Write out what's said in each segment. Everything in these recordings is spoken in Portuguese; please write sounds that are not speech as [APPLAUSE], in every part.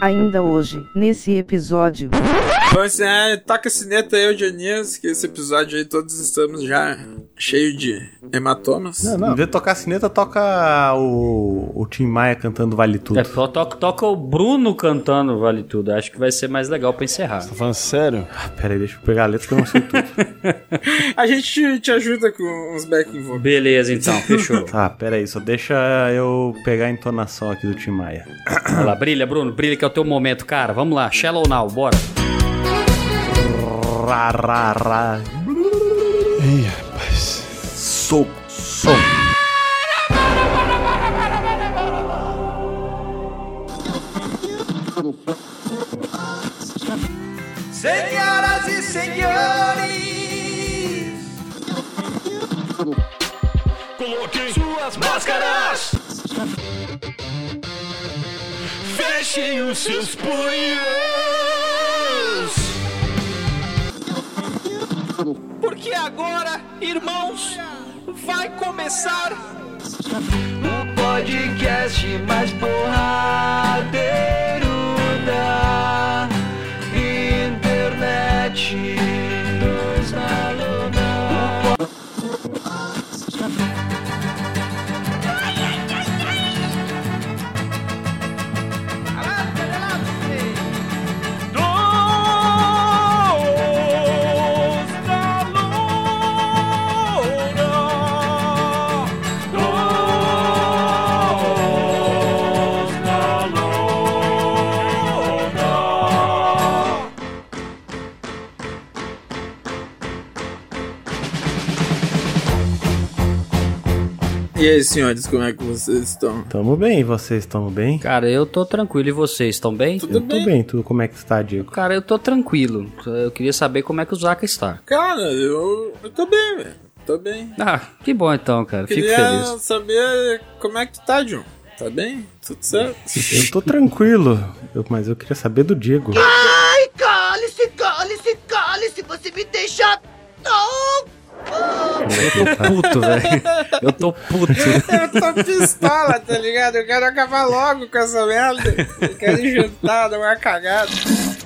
Ainda hoje, nesse episódio. Então assim, é, toca a sineta aí, Dionias, que esse episódio aí todos estamos já cheio de hematomas. Não, não. Em vez de tocar a sineta, toca o, o Tim Maia cantando Vale Tudo. É, to- toca, toca o Bruno cantando Vale Tudo. Acho que vai ser mais legal pra encerrar. Tá falando sério? Ah, pera aí, deixa eu pegar a letra que eu não sei tudo. [LAUGHS] A gente te, te ajuda com uns backing vocals. Beleza, então, fechou. tá, pera aí, só deixa eu pegar a entonação aqui do Tim Maia. Vai lá, brilha, Bruno, brilha que é o teu momento, cara. Vamos lá, Shallow Now, bora. Ra, ra, ra. Ih, rapaz. Soco, som. Senhoras e senhores, coloquem suas máscaras. Fechem os seus punhos. Porque agora, irmãos, vai começar o podcast mais porradeiro da E aí, senhores, como é que vocês estão? Tamo bem, vocês estão bem? Cara, eu tô tranquilo e vocês estão bem? Tudo Eu tô bem? bem, tu, como é que tu tá, Diego? Cara, eu tô tranquilo. Eu queria saber como é que o Zaka está. Cara, eu, eu tô bem, velho. Tô bem. Ah, que bom então, cara. Fico Queria feliz. saber como é que tu tá, John. Tá bem? Tudo certo? Eu tô tranquilo, eu- mas eu queria saber do Diego. Ai, cale-se, cale-se, cale-se, você me deixa. Não! Eu tô puto, velho. Eu tô puto. Eu tô pistola, tá ligado? Eu quero acabar logo com essa merda. Eu quero ir jantar, dar uma cagada.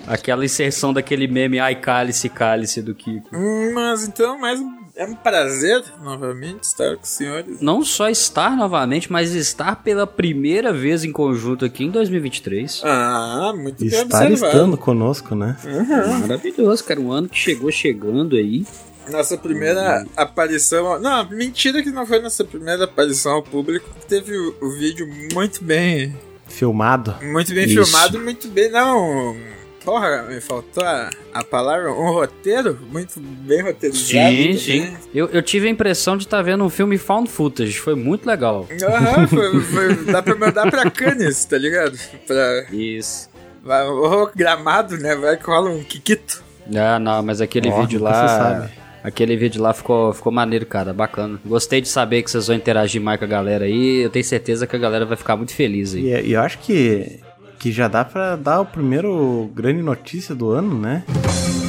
Aquela inserção daquele meme Ai, cálice, cálice do Kiko. Hum, Mas então, mais é um prazer novamente estar com os senhores. Não só estar novamente, mas estar pela primeira vez em conjunto aqui em 2023. Ah, muito bem Estar observado. estando conosco, né? Maravilhoso, cara. Um ano que chegou chegando aí. Nossa primeira aparição. Não, mentira que não foi nossa primeira aparição ao público. Teve o, o vídeo muito bem. Filmado. Muito bem Isso. filmado, muito bem. Não. Porra, me faltou a, a palavra. Um roteiro muito bem roteirizado. Sim, sim. Eu, eu tive a impressão de estar vendo um filme found footage. Foi muito legal. Aham, [LAUGHS] foi, foi- dá pra mandar pra Cannes, tá ligado? Pra. Isso. Vai, o gramado, né? Vai que rola um Kikito. Ah, não, mas aquele vídeo lá. se sabe. Aquele vídeo lá ficou, ficou maneiro, cara. Bacana. Gostei de saber que vocês vão interagir mais com a galera aí. Eu tenho certeza que a galera vai ficar muito feliz aí. E, e eu acho que, que já dá pra dar o primeiro grande notícia do ano, né? E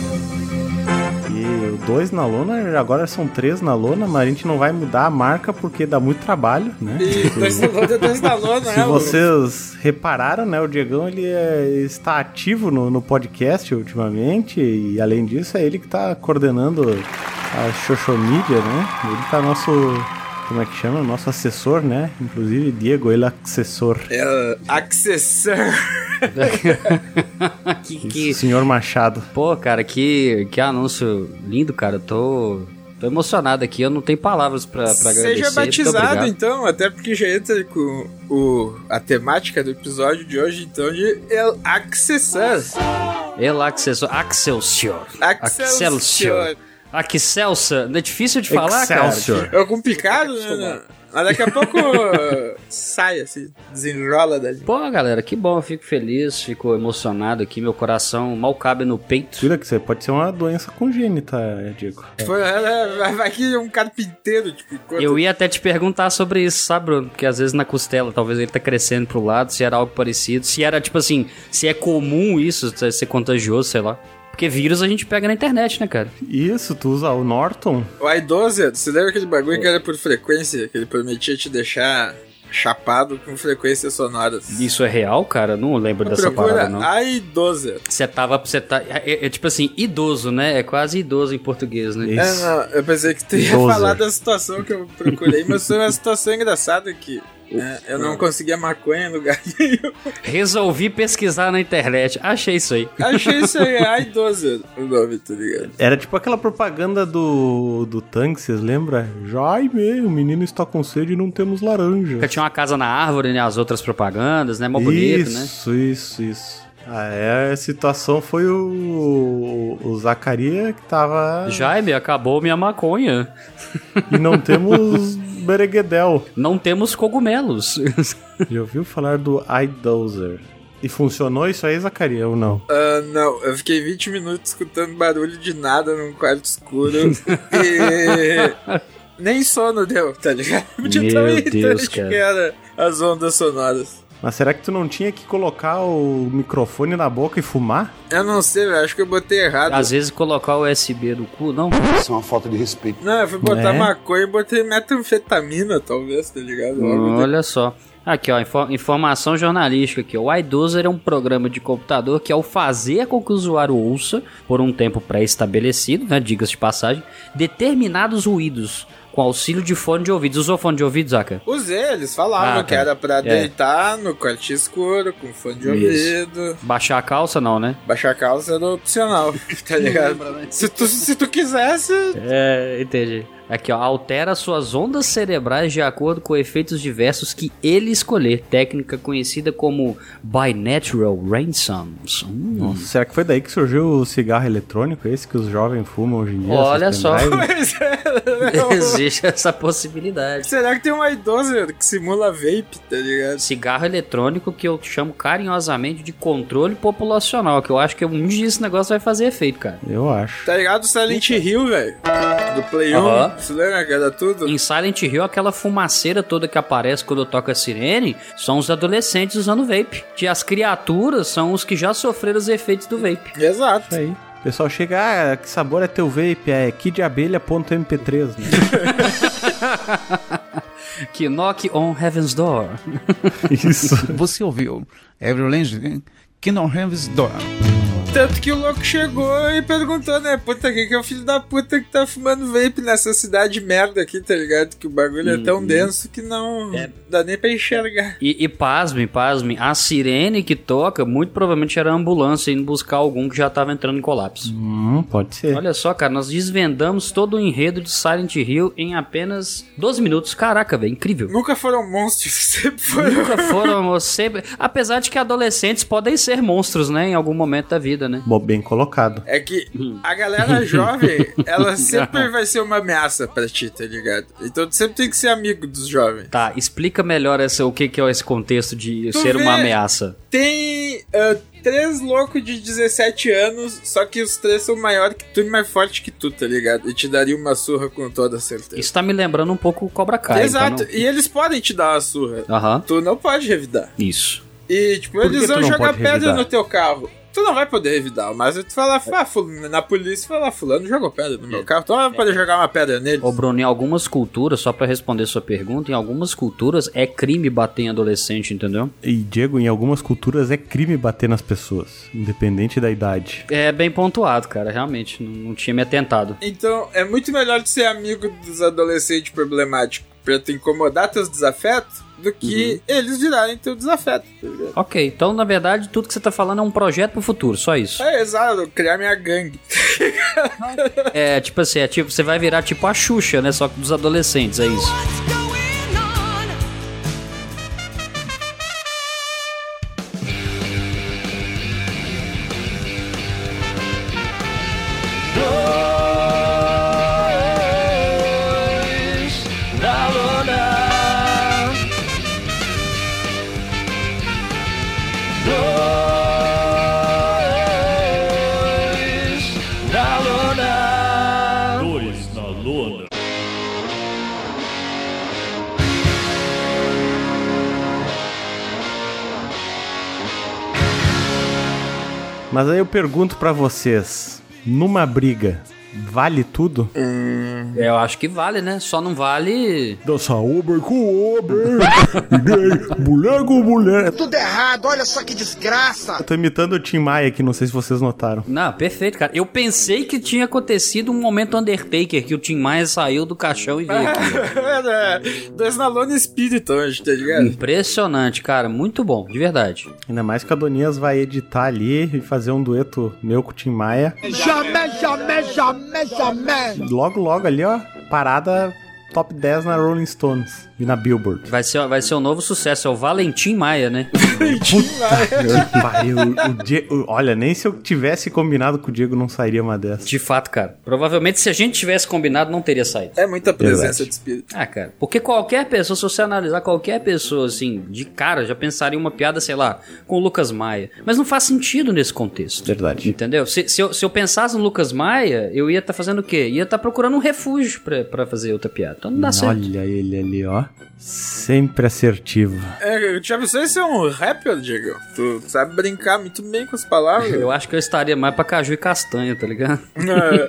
dois na lona, agora são três na lona, mas a gente não vai mudar a marca porque dá muito trabalho, né? E dois na lona, dois na lona, Se né? vocês repararam, né, o Diegão ele é- está ativo no, no podcast ultimamente e além disso é ele que está coordenando a media, né? Ele tá nosso, como é que chama? Nosso assessor, né? Inclusive Diego, ele é assessor. É, Accessor. [LAUGHS] que, que- Senhor Machado. Pô, cara, que, que anúncio lindo, cara. Eu tô, tô emocionado aqui. Eu não tenho palavras pra, pra agradecer. Seja batizado, então, até porque já entra com o, a temática do episódio de hoje, então, de El Accessor. El Accessor. Excelsior. Excelsior. Excelsior. Não é difícil de falar, Excelsior. cara? É complicado, né? Mas daqui a pouco [LAUGHS] sai, assim, desenrola dali. Pô, galera, que bom. Eu fico feliz, fico emocionado aqui. Meu coração mal cabe no peito. Cuida que você pode ser uma doença congênita, Diego. Foi, é, vai- vai que um carpinteiro, tipo, enquanto... Eu ia até te perguntar sobre isso, sabe, Bruno? Porque às vezes na costela, talvez ele tá crescendo pro lado, se era algo parecido. Se era, tipo assim, se é comum isso, ser contagioso, sei lá. Porque vírus a gente pega na internet, né, cara? Isso, tu usa o Norton? O i12, você lembra aquele bagulho que era por frequência, que ele prometia te deixar chapado com frequências sonoras. Isso é real, cara? Não lembro dessa parada, Procura não. iDozer. Você tava. Você tá. É, é tipo assim, idoso, né? É quase idoso em português, né? É, Isso. não, eu pensei que tu ia Dozer. falar da situação que eu procurei, mas foi uma situação engraçada que né, eu não conseguia maconha em lugar nenhum. Resolvi pesquisar na internet. Achei isso aí. Achei isso aí, é iDozer o nome, tá ligado? Era tipo aquela propaganda do, do tanque, vocês lembram? Jaime, o menino está com sede e não temos laranja. Porque tinha uma casa na árvore, né? As outras propagandas, né? Mó bonito, né? isso, isso, isso. Ah, é, a situação foi o, o Zacaria que tava. Jaime, acabou minha maconha. E não temos [LAUGHS] Bereguedel. Não temos cogumelos. [LAUGHS] Já ouviu falar do iDozer? E funcionou isso aí, Zacaria, ou não? Ah, não, eu fiquei 20 minutos escutando barulho de nada num quarto escuro [LAUGHS] e nem sono deu, tá ligado? De Meu tão Deus, cara. que era as ondas sonoras. Mas será que tu não tinha que colocar o microfone na boca e fumar? Eu não sei, velho, acho que eu botei errado. Às vezes colocar o USB no cu, não. Isso é uma falta de respeito. Não, eu fui botar É? maconha e botei metanfetamina, talvez, tá ligado? Algo do- Olha só. Aqui, ó, info- informação jornalística aqui. ó. O iDozer é um programa de computador que, ao fazer com que o usuário ouça, por um tempo pré-estabelecido, né, diga-se de passagem, determinados ruídos com auxílio de fone de ouvido. Usou fone de ouvido, Zaca? Usei, eles falavam Ah, que tá. era pra É. deitar no quarto escuro, com fone de Isso. ouvido. Baixar a calça, não, né? Baixar a calça era opcional, [LAUGHS] tá ligado? se, tu, se tu quisesse, É, entendi. Aqui, ó, altera suas ondas cerebrais de acordo com efeitos diversos que ele escolher. Técnica conhecida como Binatural Ransoms. Hum. Nossa, será que foi daí que surgiu o cigarro eletrônico, esse que os jovens fumam hoje em dia? Olha só. [LAUGHS] é. [LAUGHS] Existe essa possibilidade. Será que tem um idoso que simula vape, tá ligado? Cigarro eletrônico que eu chamo carinhosamente de controle populacional, que eu acho que um dia esse negócio vai fazer efeito, cara. Eu acho. Tá ligado o Silent Hill, velho? Do Play 1. Aham. Você lembra que era tudo? Em Silent Hill, aquela fumaceira toda que aparece quando toca a sirene são os adolescentes usando vape. E as criaturas são os que já sofreram os efeitos do vape. Exato. Isso aí. O pessoal chega, ah, que sabor é teu vape? É kidabelha.mp3, né? [LAUGHS] Que knock on heaven's door. Isso. [LAUGHS] Você ouviu Every Legend Kingdom Heaven's Door. Tanto que o louco chegou e perguntou, né? Puta, quem que é o filho da puta que tá fumando vape nessa cidade merda aqui, tá ligado? Que o bagulho é Uhum. tão denso que não dá nem pra enxergar. E, e pasmem, pasmem, a sirene que toca muito provavelmente era a ambulância indo buscar algum que já tava entrando em colapso. Hum, pode ser. Olha só, cara, nós desvendamos todo o enredo de Silent Hill em apenas 12 minutos. Caraca, velho, incrível. Nunca foram monstros, [LAUGHS] sempre foram. Nunca foram sempre. Apesar de que adolescentes podem ser monstros, né? Em algum momento da vida, né? Bom, bem colocado. É que a galera [LAUGHS] jovem, ela sempre vai ser uma ameaça pra ti, tá ligado? Então tu sempre tem que ser amigo dos jovens. Tá, explica melhor essa, o que, que é esse contexto de Tu ser vê- uma ameaça. Tem ah, três loucos de 17 anos, só que os três são maiores que tu e mais forte que tu, tá ligado? E te daria uma surra com toda certeza. Isso tá me lembrando um pouco o Cobra Kai. Exato, então e eles podem te dar uma surra. Aham, Tu não pode revidar. isso. E, tipo, Por eles vão jogar pedra revidar? no teu carro. Tu não vai poder revidar, mas tu falar, ah, fulano, na polícia, falar, fulano jogou pedra no meu carro, tu não vai poder jogar uma pedra nele. Ô Bruno, em algumas culturas, só pra responder sua pergunta, em algumas culturas é crime bater em adolescente, entendeu? E, Diego, em algumas culturas é crime bater nas pessoas, independente da idade. É bem pontuado, cara, realmente, não, não tinha me atentado. Então, é muito melhor de ser amigo dos adolescentes problemáticos pra tu incomodar teus desafetos do que eles virarem teu desafeto, tá ligado? Ok, então na verdade tudo que você tá falando é um projeto pro futuro, só isso. É, exato, criar minha gangue. É, tipo assim, é tipo, você vai virar tipo a Xuxa, né? Só que dos adolescentes, é isso. Mas aí eu pergunto pra vocês, numa briga, vale tudo? Eu acho que vale, né? Só não vale. Dança Uber com Uber. [LAUGHS] mulher com mulher. Tudo errado, olha só que desgraça. Eu tô imitando o Tim Maia aqui, não sei se vocês notaram. Não, perfeito, cara. Eu pensei que tinha acontecido um momento Undertaker, que o Tim Maia saiu do caixão e veio aqui. Era [LAUGHS] dois na lona espírito hoje, tá ligado? Impressionante, cara. Muito bom, de verdade. Ainda mais que a Donias vai editar ali e fazer um dueto meu com o Tim Maia. Jamais, jamais, jamais, Logo, logo ali, ó, parada top 10 na Rolling Stones e na Billboard. Vai ser, vai ser um novo sucesso. É o Valentim Maia, né? Eu parei, o, o Diego- olha, nem se eu tivesse combinado com o Diego não sairia uma dessa. De fato, cara. Provavelmente se a gente tivesse combinado, não teria saído. É muita presença Verdade. de espírito. Ah, cara. Porque qualquer pessoa, se você analisar qualquer pessoa, assim, de cara, já pensaria em uma piada, sei lá, com o Lucas Maia. Mas não faz sentido nesse contexto. Verdade. Entendeu? Se, se, eu, se eu pensasse no Lucas Maia, eu ia estar fazendo o quê? Ia estar procurando um refúgio pra fazer outra piada. Então não dá certo. Olha ele ali, ó. Sempre assertivo. É, já pensou em ser um rapper, Diego? Tu sabe brincar muito bem com as palavras. Eu acho que eu estaria mais pra caju e castanha, tá ligado? É.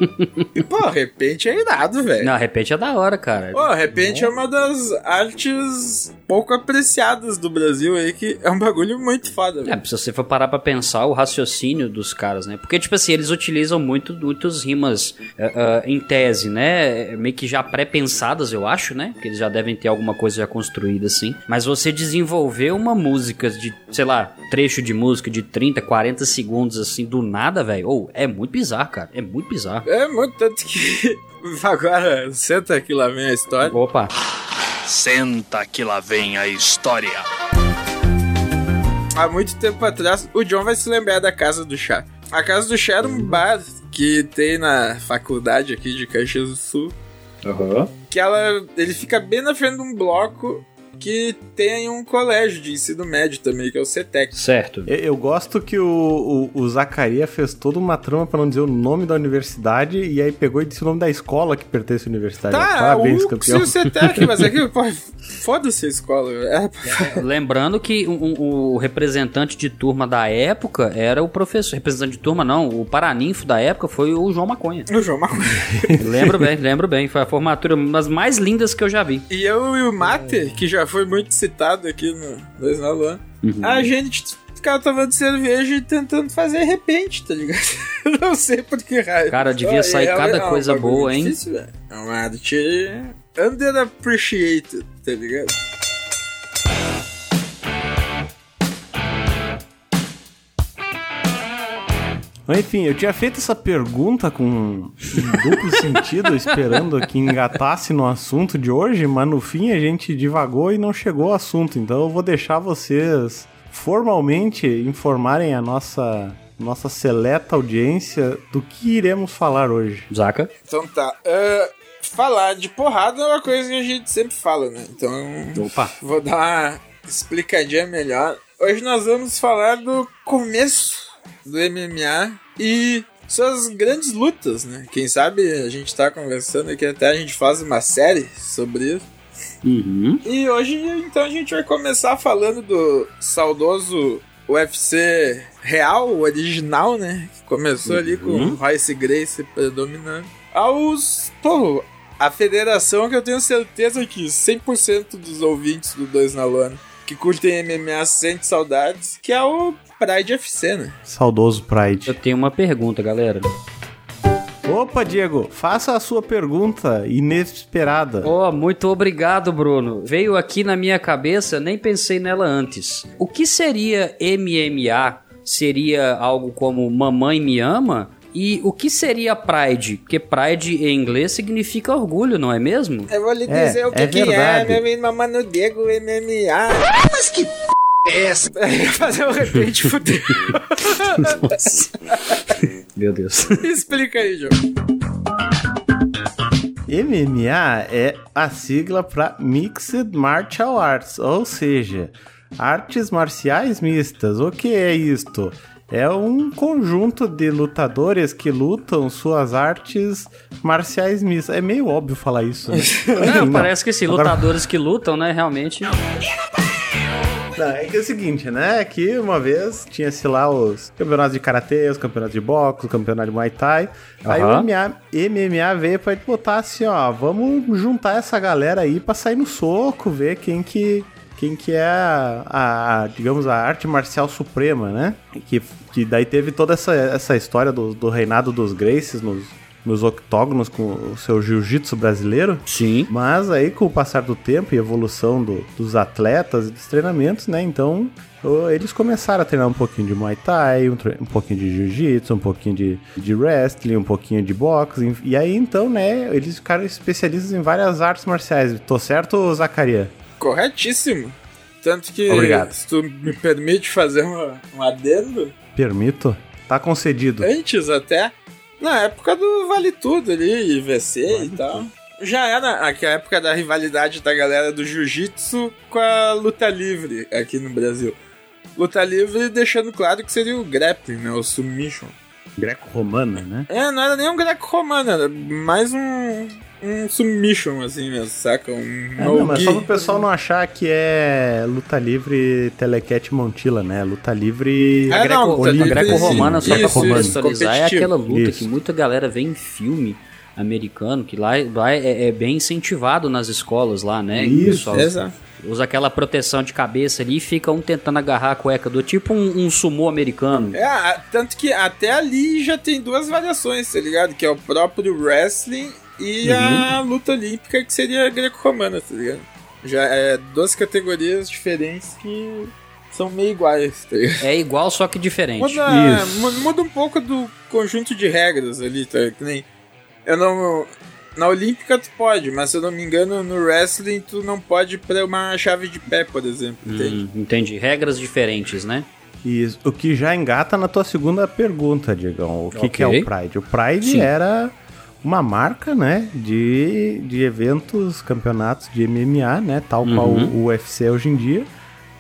E, pô, repente é irado, velho. Não, repente é da hora, cara. Pô, repente é uma das artes pouco apreciadas do Brasil aí, que é um bagulho muito foda, É, velho. se você for parar pra pensar o raciocínio dos caras, né? Porque, tipo assim, eles utilizam muito, muitos rimas eh, eh, em tese, né? Meio que já pré-pensadas, eu acho, né? Porque eles já devem ter alguma coisa já construída, assim. Mas você desenvolver uma música de, sei lá, trecho de música de 30, 40 segundos, assim, do nada, velho. Ou, é muito bizarro, cara. É muito bizarro. É muito tanto que. [LAUGHS] Agora, senta que lá vem a história. Opa. Senta que lá vem a história. Há muito tempo atrás, o John vai se lembrar da Casa do Chá. A Casa do Chá era um bar que tem na faculdade aqui de Caxias do Sul. Que ela, ele fica bem na frente de um bloco que tem um colégio de ensino médio também, que é o CETEC. Certo. Eu, eu gosto que o, o, o Zacaria fez toda uma trama pra não dizer o nome da universidade e aí pegou e disse o nome da escola que pertence à universidade. Tá, Parabéns, o, campeão. o CETEC, mas é que, [LAUGHS] pô, foda-se a escola. É, Lembrando que um- o representante de turma da época era o professor. Representante de turma, não. O paraninfo da época foi o João Maconha. o João Maconha. lembro bem, lembro bem. Foi a formatura das mais lindas que eu já vi. E eu e o Mate, que já foi muito citado aqui no Dois na Luan, Uhum. a gente ficava tomando cerveja e tentando fazer repente, tá ligado? [LAUGHS] Não sei por que raio. Cara, devia sair é- cada coisa boa, hein? difícil, velho. É uma arte underappreciated, tá ligado? Enfim, eu tinha feito essa pergunta com um duplo [LAUGHS] sentido, esperando que engatasse no assunto de hoje, mas no fim a gente divagou e não chegou ao assunto. Então eu vou deixar vocês formalmente informarem a nossa, nossa seleta audiência do que iremos falar hoje. Zaca? Então tá. ah, falar de porrada é uma coisa que a gente sempre fala, né? Então. Opa. Vou dar uma explicadinha melhor. Hoje nós vamos falar do começo do MMA e suas grandes lutas, né? Quem sabe a gente tá conversando aqui até a gente faz uma série sobre isso. Uhum. E hoje, então, a gente vai começar falando do saudoso UFC real, original, né? Que começou ali com Uhum. Royce Grace predominando. Aos. Pô, a federação que eu tenho certeza que 100% dos ouvintes do Dois na Lona que curtem MMA sente saudades, que é o Pride FC, né? Saudoso Pride. Eu tenho uma pergunta, galera. Opa, Diego, faça a sua pergunta inesperada. Oh, muito obrigado, Bruno. Veio aqui na minha cabeça, nem pensei nela antes. O que seria MMA? Seria algo como Mamãe Me Ama? E o que seria Pride? Porque Pride em inglês significa orgulho, não é mesmo? Eu vou lhe É, dizer o que, é que é, verdade. meu irmão Mano Diego MMA. Mas que p... [LAUGHS] é essa? Fazer um repente [LAUGHS] fudeu. Meu Deus. Explica aí, João. MMA é a sigla para Mixed Martial Arts, ou seja, artes marciais mistas. O que é isto? É um conjunto de lutadores que lutam suas artes marciais mistas. É meio óbvio falar isso. Né? [LAUGHS] Não, parece que sim, Agora- lutadores que lutam, né? Realmente. Não, é que é o seguinte, né? Que uma vez tinha-se lá os campeonatos de karatê, os campeonatos de boxe, o campeonato de muay thai. Aí o. MMA, MMA veio pra botar assim, ó, vamos juntar essa galera aí pra sair no soco, ver quem que quem que é a, a- digamos, a arte marcial suprema, né? Que, que daí teve toda essa, essa história do, do reinado dos Gracies nos, nos octógonos com o seu jiu-jitsu brasileiro. Sim. Mas aí, com o passar do tempo e evolução do- dos atletas e dos treinamentos, né? Então, eles começaram a treinar um pouquinho de Muay Thai, um, um pouquinho de Jiu-Jitsu, um pouquinho de, de wrestling, um pouquinho de boxe. e- E aí, então, né? Eles ficaram especialistas em várias artes marciais. Tô certo, Zacaria? Corretíssimo. Tanto que, Obrigado. se tu me permite fazer uma- um adendo, Permito? Tá concedido. antes até, na época do Vale Tudo ali, IVC e tal. Já era aquela época da rivalidade da galera do jiu-jitsu com a luta livre aqui no Brasil. Luta livre deixando claro que seria o grappling, né? O submission. Greco-romana, né? É, não era nem um greco-romano, era mais um, um submission, assim mesmo, saca? Um É, não, mas só pro pessoal não achar que é luta livre telequete Montila, né? Luta livre. É, greco-romana, só pra contextualizar, é aquela luta Isso. que muita galera vê em filme americano, que lá, lá é, é bem incentivado nas escolas lá, né? Isso, O pessoal Exato. Usa aquela proteção de cabeça ali e fica um tentando agarrar a cueca do tipo um, um sumô americano. É, tanto que até ali já tem duas variações, tá ligado? Que é o próprio wrestling e a luta olímpica, que seria greco-romana, tá ligado? Já é duas categorias diferentes que são meio iguais, tá ligado? É igual, só que diferente. Muda, muda um pouco do conjunto de regras ali, tá? Que nem. Eu não. Na Olímpica tu pode, mas se eu não me engano, no wrestling tu não pode pra uma chave de pé, por exemplo, entende? Hum, entendi. Regras diferentes, né? Isso, o que já engata na tua segunda pergunta, Diegão. O que, Ok. que é o Pride? O Pride Sim. era uma marca, né, de, de eventos, campeonatos de MMA, né, tal qual Uhum. o UFC hoje em dia.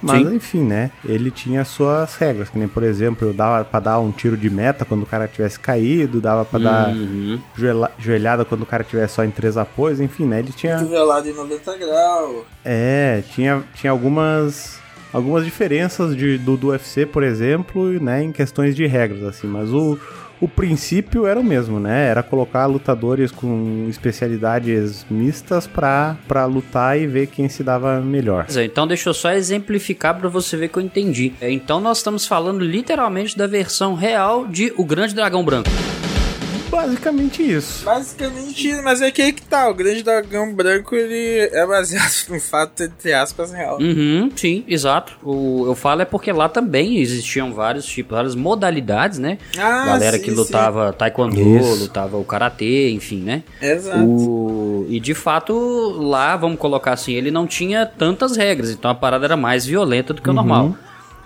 Mas, Sim. enfim, né, ele tinha suas regras, que nem, por exemplo, dava pra dar um tiro de meta quando o cara tivesse caído, dava pra dar Uhum. joelha- joelhada quando o cara tivesse só em três apoios, enfim, né, ele tinha... Cotovelado em 90 graus. É, tinha, tinha algumas algumas diferenças de, do, do UFC, por exemplo, né, em questões de regras, assim, mas o, o princípio era o mesmo, né? Era colocar lutadores com especialidades mistas pra, pra lutar e ver quem se dava melhor. Então deixa eu só exemplificar pra você ver que eu entendi. É, Então nós estamos falando literalmente da versão real de O Grande Dragão Branco. Basicamente isso. Basicamente, mas é que aí que tá, o grande dragão branco, ele é baseado [LAUGHS] num fato, entre aspas, real. Uhum, sim, exato. O, eu falo é porque lá também existiam vários tipos, várias modalidades, né? Ah, Galera sim, que sim. lutava taekwondo, Isso. lutava o karatê, enfim, né? Exato. O- e de fato, lá, vamos colocar assim, ele não tinha tantas regras, então a parada era mais violenta do que o normal.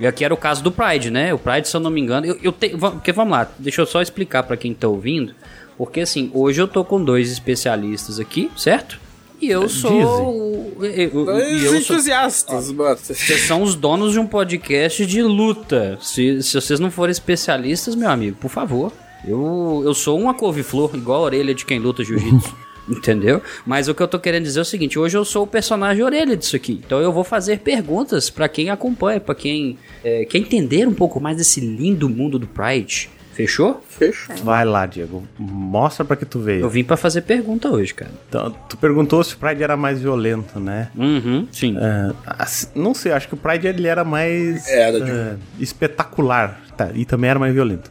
E aqui era o caso do Pride, né? O Pride, se eu não me engano, eu, eu va- Porque vamos lá, deixa eu só explicar pra quem tá ouvindo. Porque assim, hoje eu tô com dois especialistas aqui, certo? E eu sou. o- eu- eu- Dois eu sou, entusiastas, bota. vocês são os donos de um podcast de luta. Se, se vocês não forem especialistas, meu amigo, por favor. Eu, eu sou uma couve-flor, igual a orelha de quem luta jiu-jitsu. [LAUGHS] Entendeu? Mas o que eu tô querendo dizer é o seguinte: hoje eu sou o personagem orelha disso aqui. Então eu vou fazer perguntas pra quem acompanha, pra quem é, quer entender um pouco mais desse lindo mundo do Pride. Fechou? Fechou. Vai lá, Diego. Mostra pra que tu Eu veio. vim pra fazer pergunta hoje, cara. Então, tu perguntou se o Pride era mais violento, né? Uhum, sim. É, assim, não sei, acho que o Pride ele era mais Era de- é, espetacular, tá? E também era mais violento.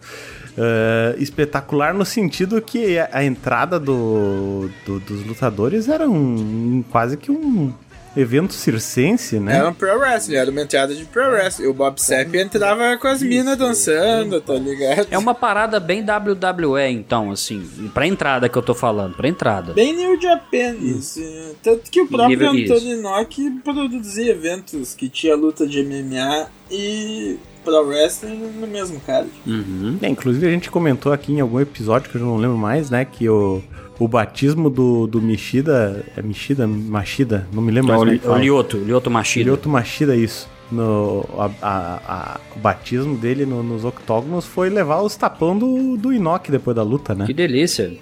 É, espetacular no sentido que a, a entrada do, do- dos lutadores era um, quase que um evento circense, né? Era um pro wrestling, era uma entrada de pro wrestling. O Bob Sapp entrava com as minas dançando, tá ligado? É uma parada bem WWE, então, assim. Pra entrada que eu tô falando, pra entrada. Bem New Japan, isso. Tanto que o próprio. Anthony Inoki produzia eventos que tinha luta de MMA e pro wrestling no mesmo cara. Uhum. É, inclusive a gente comentou aqui em algum episódio que eu não lembro mais, né? Que o, o batismo do, do Mishida. É Mishida? Machida? Não me lembro mais o, é o. Lioto, Lioto Machida. Lyoto Machida, isso. No, a- a- a- o batismo dele no- nos octógonos foi levar os tapão do, do Inoki depois da luta, né? Que delícia.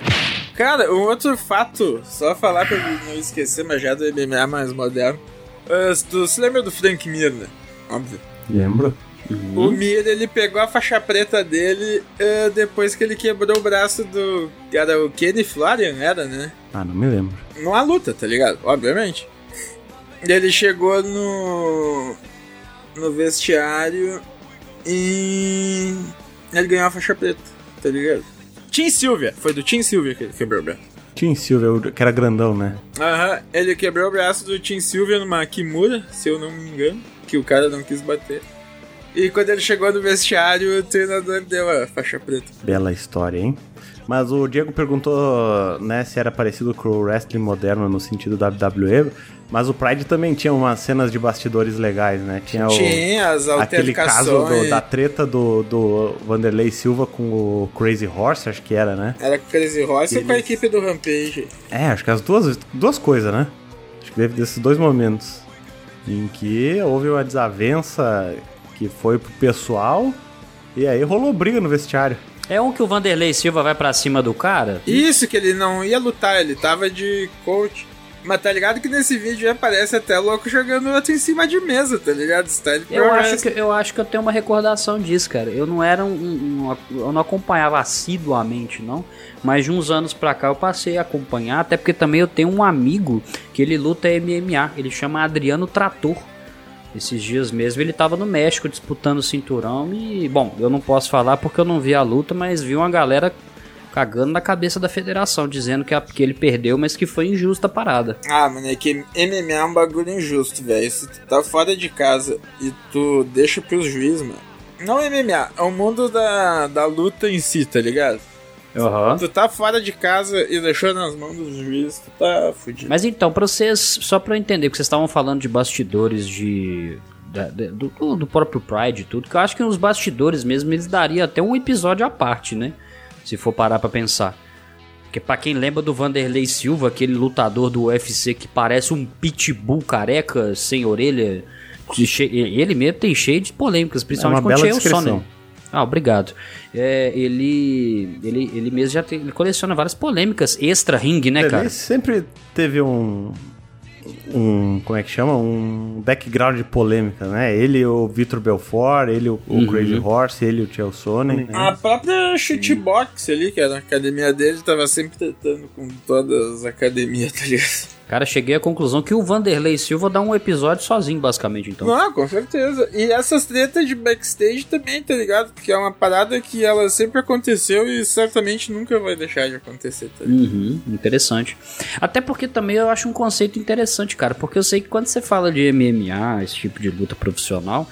Cara, um outro fato, só falar pra não esquecer, mas já do MMA mais moderno. Ah, tu se lembra do Frank Mir, né? óbvio. Lembro. O Mir, ele pegou a faixa preta dele eh, depois que ele quebrou o braço do. Era o Kenny Florian, era, né? Ah, não me lembro. Numa luta, tá ligado? Obviamente. Ele chegou no. no vestiário e. ele ganhou a faixa preta, tá ligado? Tim Silvia, foi do Tim Silvia que ele quebrou o braço. Tim Silva, o- que era grandão, né? Aham, ele quebrou o braço do Tim Silvia numa Kimura, se eu não me engano, que o cara não quis bater. E quando ele chegou no vestiário, o treinador deu a faixa preta. Bela história, hein? Mas o Diego perguntou, né, se era parecido com o wrestling moderno no sentido WWE, mas o Pride também tinha umas cenas de bastidores legais, né? Tinha, o, Tinha as aquele caso do- da treta do, do Vanderlei Silva com o Crazy Horse, acho que era, né? Era com o Crazy Horse ou com a equipe do Rampage? É, acho que as duas, duas coisas, né? Acho que teve desses dois momentos em que houve uma desavença que foi pro pessoal e aí rolou briga no vestiário. É um que o Vanderlei Silva vai pra cima do cara? Isso, que ele não ia lutar, ele tava de coach. Mas tá ligado que nesse vídeo aparece até louco jogando outro em cima de mesa, tá ligado? Style Eu pro acho, que, eu acho que eu tenho uma recordação disso, cara. Eu não era um, um- um- Eu não acompanhava assiduamente, não. Mas de uns anos pra cá eu passei a acompanhar, até porque também eu tenho um amigo que ele luta MMA. Ele chama Adriano Trator. Esses dias mesmo ele tava no México disputando o cinturão e, bom, eu não posso falar porque eu não vi a luta, mas vi uma galera cagando na cabeça da federação, dizendo que, a- que ele perdeu, mas que foi injusta a parada. Ah, mano, é que MMA é um bagulho injusto, velho. Se tu tá fora de casa e tu deixa pros juízes, mano. Não MMA, é o mundo da, da luta em si, tá ligado? Aham. Tu tá fora de casa e deixou nas mãos dos juízes, tu tá fudido. Mas então, pra vocês, só pra eu entender, porque vocês estavam falando de bastidores de. da- da- do, do próprio Pride e tudo, que eu acho que os bastidores mesmo eles daria até um episódio à parte, né? Se for parar pra pensar. Porque pra quem lembra do Vanderlei Silva, aquele lutador do UFC que parece um pitbull careca, sem orelha, de che- ele mesmo tem cheio de polêmicas, principalmente É com o Chael. Sonnen. Ah, obrigado. É, ele, ele, ele mesmo já tem, ele coleciona várias polêmicas extra ring, né, cara? Ele sempre teve um. Um. Como é que chama? Um background de polêmica, né? Ele, o Vitor Belfort, ele, o, o Uhum. Crazy Horse, ele, o Chael Sonnen. né? A própria shootbox ali, que era a academia dele, tava sempre tentando com todas as academias, [LAUGHS] tá ligado? Cara, cheguei à conclusão que o Vanderlei Silva dá um episódio sozinho, basicamente, então. Não, com certeza. E essas tretas de backstage também, tá ligado? Porque é uma parada que ela sempre aconteceu e certamente nunca vai deixar de acontecer, tá? Uhum, interessante. Até porque também eu acho um conceito interessante, cara. Porque eu sei que quando você fala de MMA, esse tipo de luta profissional,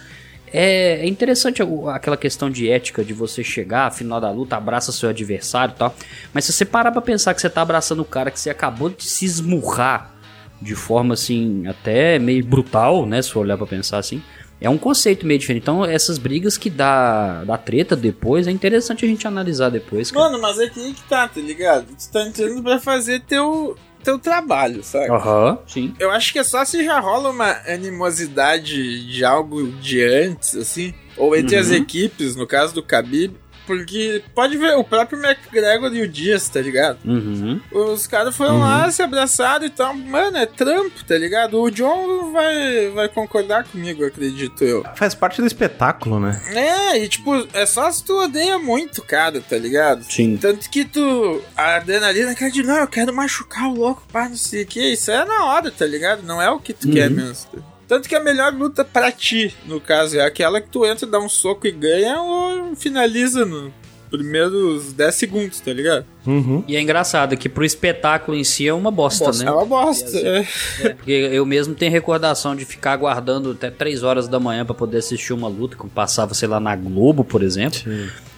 é, é interessante aquela questão de ética, de você chegar, final da luta, abraça seu adversário e tal. Mas se você parar pra pensar que você tá abraçando o cara que você acabou de se esmurrar de forma assim, até meio brutal, né? Se for olhar pra pensar assim. É um conceito meio diferente. Então, essas brigas que dá, dá treta depois, é interessante a gente analisar depois. Cara. Mano, mas é que tá, tá ligado? Tu tá entrando pra fazer teu, teu trabalho, sabe? Aham, sim. Eu acho que é só se já rola uma animosidade de algo de antes, assim, ou entre as Uhum. equipes, no caso do Khabib, porque pode ver o próprio McGregor e o Dias, tá ligado? Uhum. Os caras foram lá, se abraçaram e tal. Mano, é trampo, tá ligado? O John vai, vai concordar comigo, acredito eu. Faz parte do espetáculo, né? É, e tipo, é só se tu odeia muito o cara, tá ligado? Sim. Tanto que tu. A adrenalina quer de não, eu quero machucar o louco, pá, não sei o que. Isso é na hora, tá ligado? Não é o que tu quer mesmo. Tanto que a melhor luta pra ti, no caso, é aquela que tu entra, dá um soco e ganha ou finaliza no primeiros 10 segundos, tá ligado? Uhum. E é engraçado que pro espetáculo em si é uma bosta, Bosta, né? É uma bosta. é. Porque eu mesmo tenho recordação de ficar aguardando até 3 horas da manhã pra poder assistir uma luta que passava, sei lá, na Globo, por exemplo.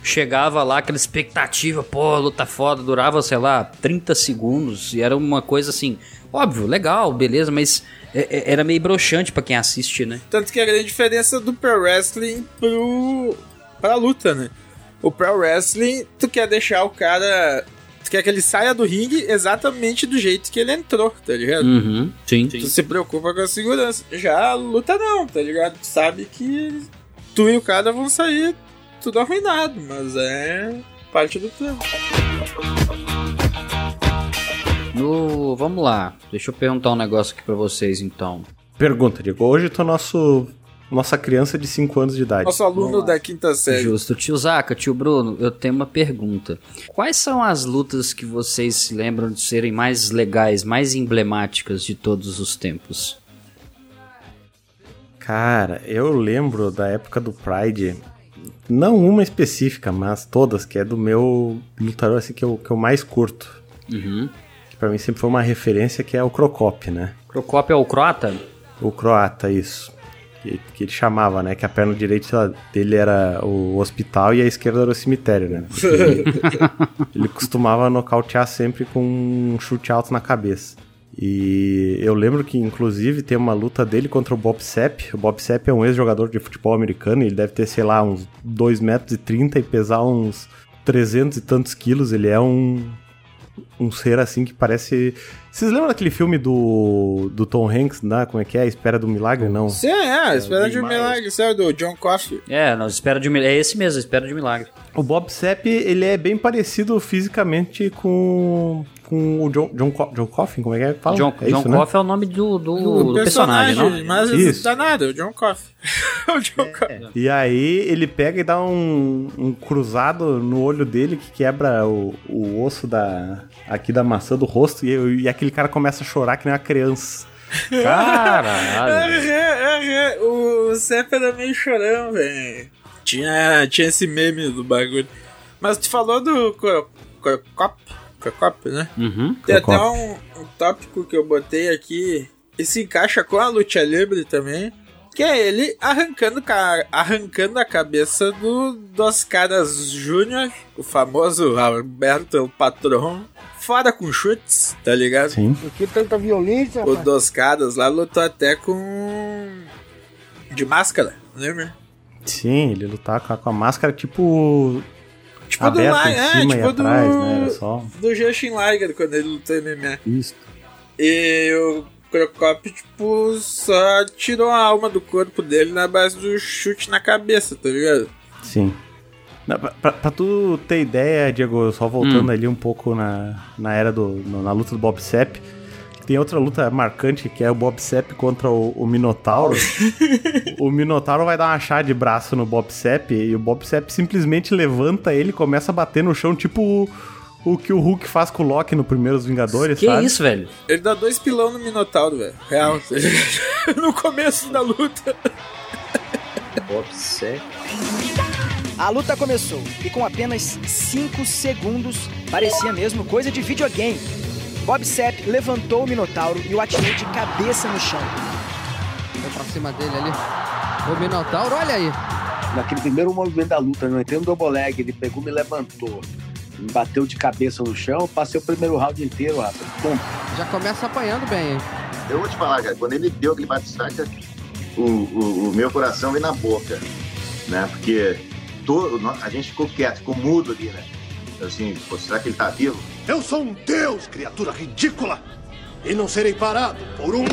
Chegava lá aquela expectativa, pô, luta foda, durava, sei lá, 30 segundos e era uma coisa assim, óbvio, legal, beleza, mas é- é- era meio broxante pra quem assiste, né? Tanto que a grande diferença do pro wrestling pro pra luta, né? O pro wrestling, tu quer deixar o cara, tu quer que ele saia do ringue exatamente do jeito que ele entrou, tá ligado? Uhum, sim. Tu se preocupa com a segurança. Já a luta não, tá ligado? Tu sabe que tu e o cara vão sair tudo arruinado, mas é parte do plano. No, vamos lá, deixa eu perguntar um negócio aqui pra vocês então. Pergunta, Diego. Hoje tu é nosso nossa criança de 5 anos de idade. Nosso aluno da quinta série. Justo. Tio Zaca, tio Bruno, eu tenho uma pergunta. Quais são as lutas que vocês se lembram de serem mais legais, mais emblemáticas de todos os tempos? Cara, eu lembro da época do Pride, não uma específica, mas todas, que é do meu lutador assim, que, eu, que eu mais curto. Uhum. Que pra mim sempre foi uma referência, que é o Crocop, né? Crocop é o croata? O croata, isso. Que, que ele chamava, né? Que a perna direita dele era o hospital e a esquerda era o cemitério, né? Ele, [LAUGHS] ele costumava nocautear sempre com um chute alto na cabeça. E eu lembro que, inclusive, tem uma luta dele contra o Bob Sepp. O Bob Sepp é um ex-jogador de futebol americano. Ele deve ter, sei lá, uns 2 metros e 30 e pesar uns 300 e tantos quilos. Ele é um, um ser assim que parece. Vocês lembram daquele filme do, do Tom Hanks, né? Como é que é? A Espera do Milagre? Não. Sim, é, Espera de um Milagre, sabe? Do John Coffey. É, não, Espera de um Milagre. É esse mesmo, Espera de um Milagre. O Bob Sepp, ele é bem parecido fisicamente com, com o John, John, Co John Coffin, como é que é que fala? John, é John isso, né? Coffey é o nome do, do, Do do personagem, não? Mas Isso. não dá nada, o John Coffey. [LAUGHS] o John Coffey. E aí ele pega e dá um, um cruzado no olho dele que quebra o, o osso da, aqui da maçã do rosto e, e aquele cara começa a chorar que nem uma criança. [LAUGHS] Caralho. É, é, é, o Sepp era meio chorão, velho. Tinha, tinha esse meme do bagulho. Mas tu falou do Cro- Crocop, né? Uhum. Tem até um, um tópico que eu botei aqui. E se encaixa com a luta livre também. Que é ele arrancando, ca- arrancando a cabeça do, dos caras Júnior, o famoso Alberto o Patrão. Fora com chutes, tá ligado? Sim. Por que tanta violência, O dos caras lá lutou até com. De máscara, lembra? Sim, ele lutar com a, com a máscara tipo. Tipo do em é, cima tipo e atrás, do, né? Era só. do Justin Liger quando ele lutou MMA. Isso. E o Crocop, tipo, só tirou a alma do corpo dele na base do chute na cabeça, tá ligado? Sim. Pra, pra- pra tu ter ideia, Diego, só voltando Hum. ali um pouco na, na era do. no- na luta do Bob Sepp. Tem outra luta marcante que é o Bob Sepp contra o, o Minotauro. [LAUGHS] o Minotauro vai dar uma chá de braço no Bob Sepp e o Bob Sepp simplesmente levanta ele e começa a bater no chão, tipo o, o que o Hulk faz com o Loki no Primeiros Vingadores, Que sabe? isso, velho? Ele dá dois pilão no Minotauro, velho. Real. [LAUGHS] no começo da luta. A luta começou e com apenas 5 segundos parecia mesmo coisa de videogame. Bob Sepp levantou o Minotauro e o atirou de cabeça no chão. Foi pra cima dele ali. O Minotauro, olha aí. Naquele primeiro movimento da luta, não entrei no double leg, ele pegou, me levantou, me bateu de cabeça no chão, passei o primeiro round inteiro, rapaz. Pum. Já começa apanhando bem, hein? Eu vou te falar, cara, quando ele deu aquele bate-saca, o, o, o meu coração veio na boca, né? Porque todo, a gente ficou quieto, ficou mudo ali, né? Assim, pô, será que ele tá vivo? Eu sou um deus, criatura ridícula! E não serei parado por um.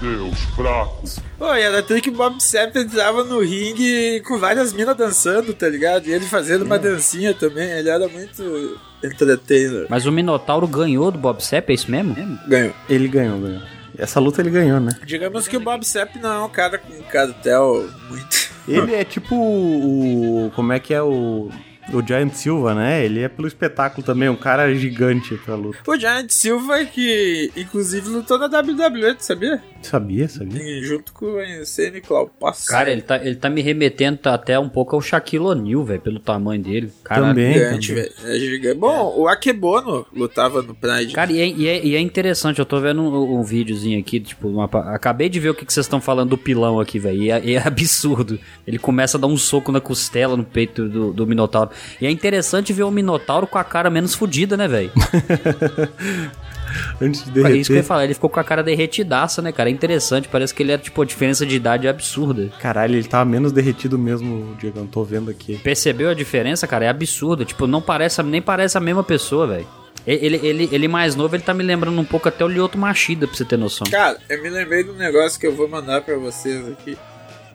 Deus fraco. Pô, e era tudo que o Bob Sepp entrava no ringue com várias minas dançando, tá ligado? E ele fazendo uma dancinha também. Ele era muito entertainer. Mas o Minotauro ganhou do Bob Sepp, é isso mesmo? Ganhou. Ele ganhou, ganhou. Essa luta ele ganhou, né? Digamos que o Bob Sepp não é um cara com cartel muito. Ele [LAUGHS] é tipo o. Como é que é o. O Giant Silva, né? Ele é pelo espetáculo também, um cara gigante pra luta. O Giant Silva, que inclusive lutou na WWE, tu sabia? Sabia, sabia. E junto com o Insane Claupas. Cara, ele tá, ele tá me remetendo até um pouco ao Shaquille O'Neal, velho, pelo tamanho dele. Caralho. Também. gigante, velho. É gigante. Bom, o Akebono lutava no Pride. Cara, e é, e é- e é interessante, eu tô vendo um, um videozinho aqui, tipo, uma acabei de ver o que, que vocês estão falando do pilão aqui, velho, e, é- e é [LAUGHS] absurdo. Ele começa a dar um soco na costela, no peito do, do Minotauro. E é interessante ver o Minotauro com a cara menos fodida, né, velho? [LAUGHS] [LAUGHS] Antes de É isso que eu ia derreter. falar, ele ficou com a cara derretidaça, né, cara? É interessante, parece que ele é, tipo, a diferença de idade é absurda. Caralho, ele tava menos derretido mesmo, Diego. Eu tô vendo aqui. Percebeu a diferença, cara? É absurdo. Tipo, não parece, nem parece a mesma pessoa, velho. Ele, ele, ele mais novo, ele tá me lembrando um pouco até o Lyoto Machida, pra você ter noção. Cara, eu me lembrei de um negócio que eu vou mandar pra vocês aqui.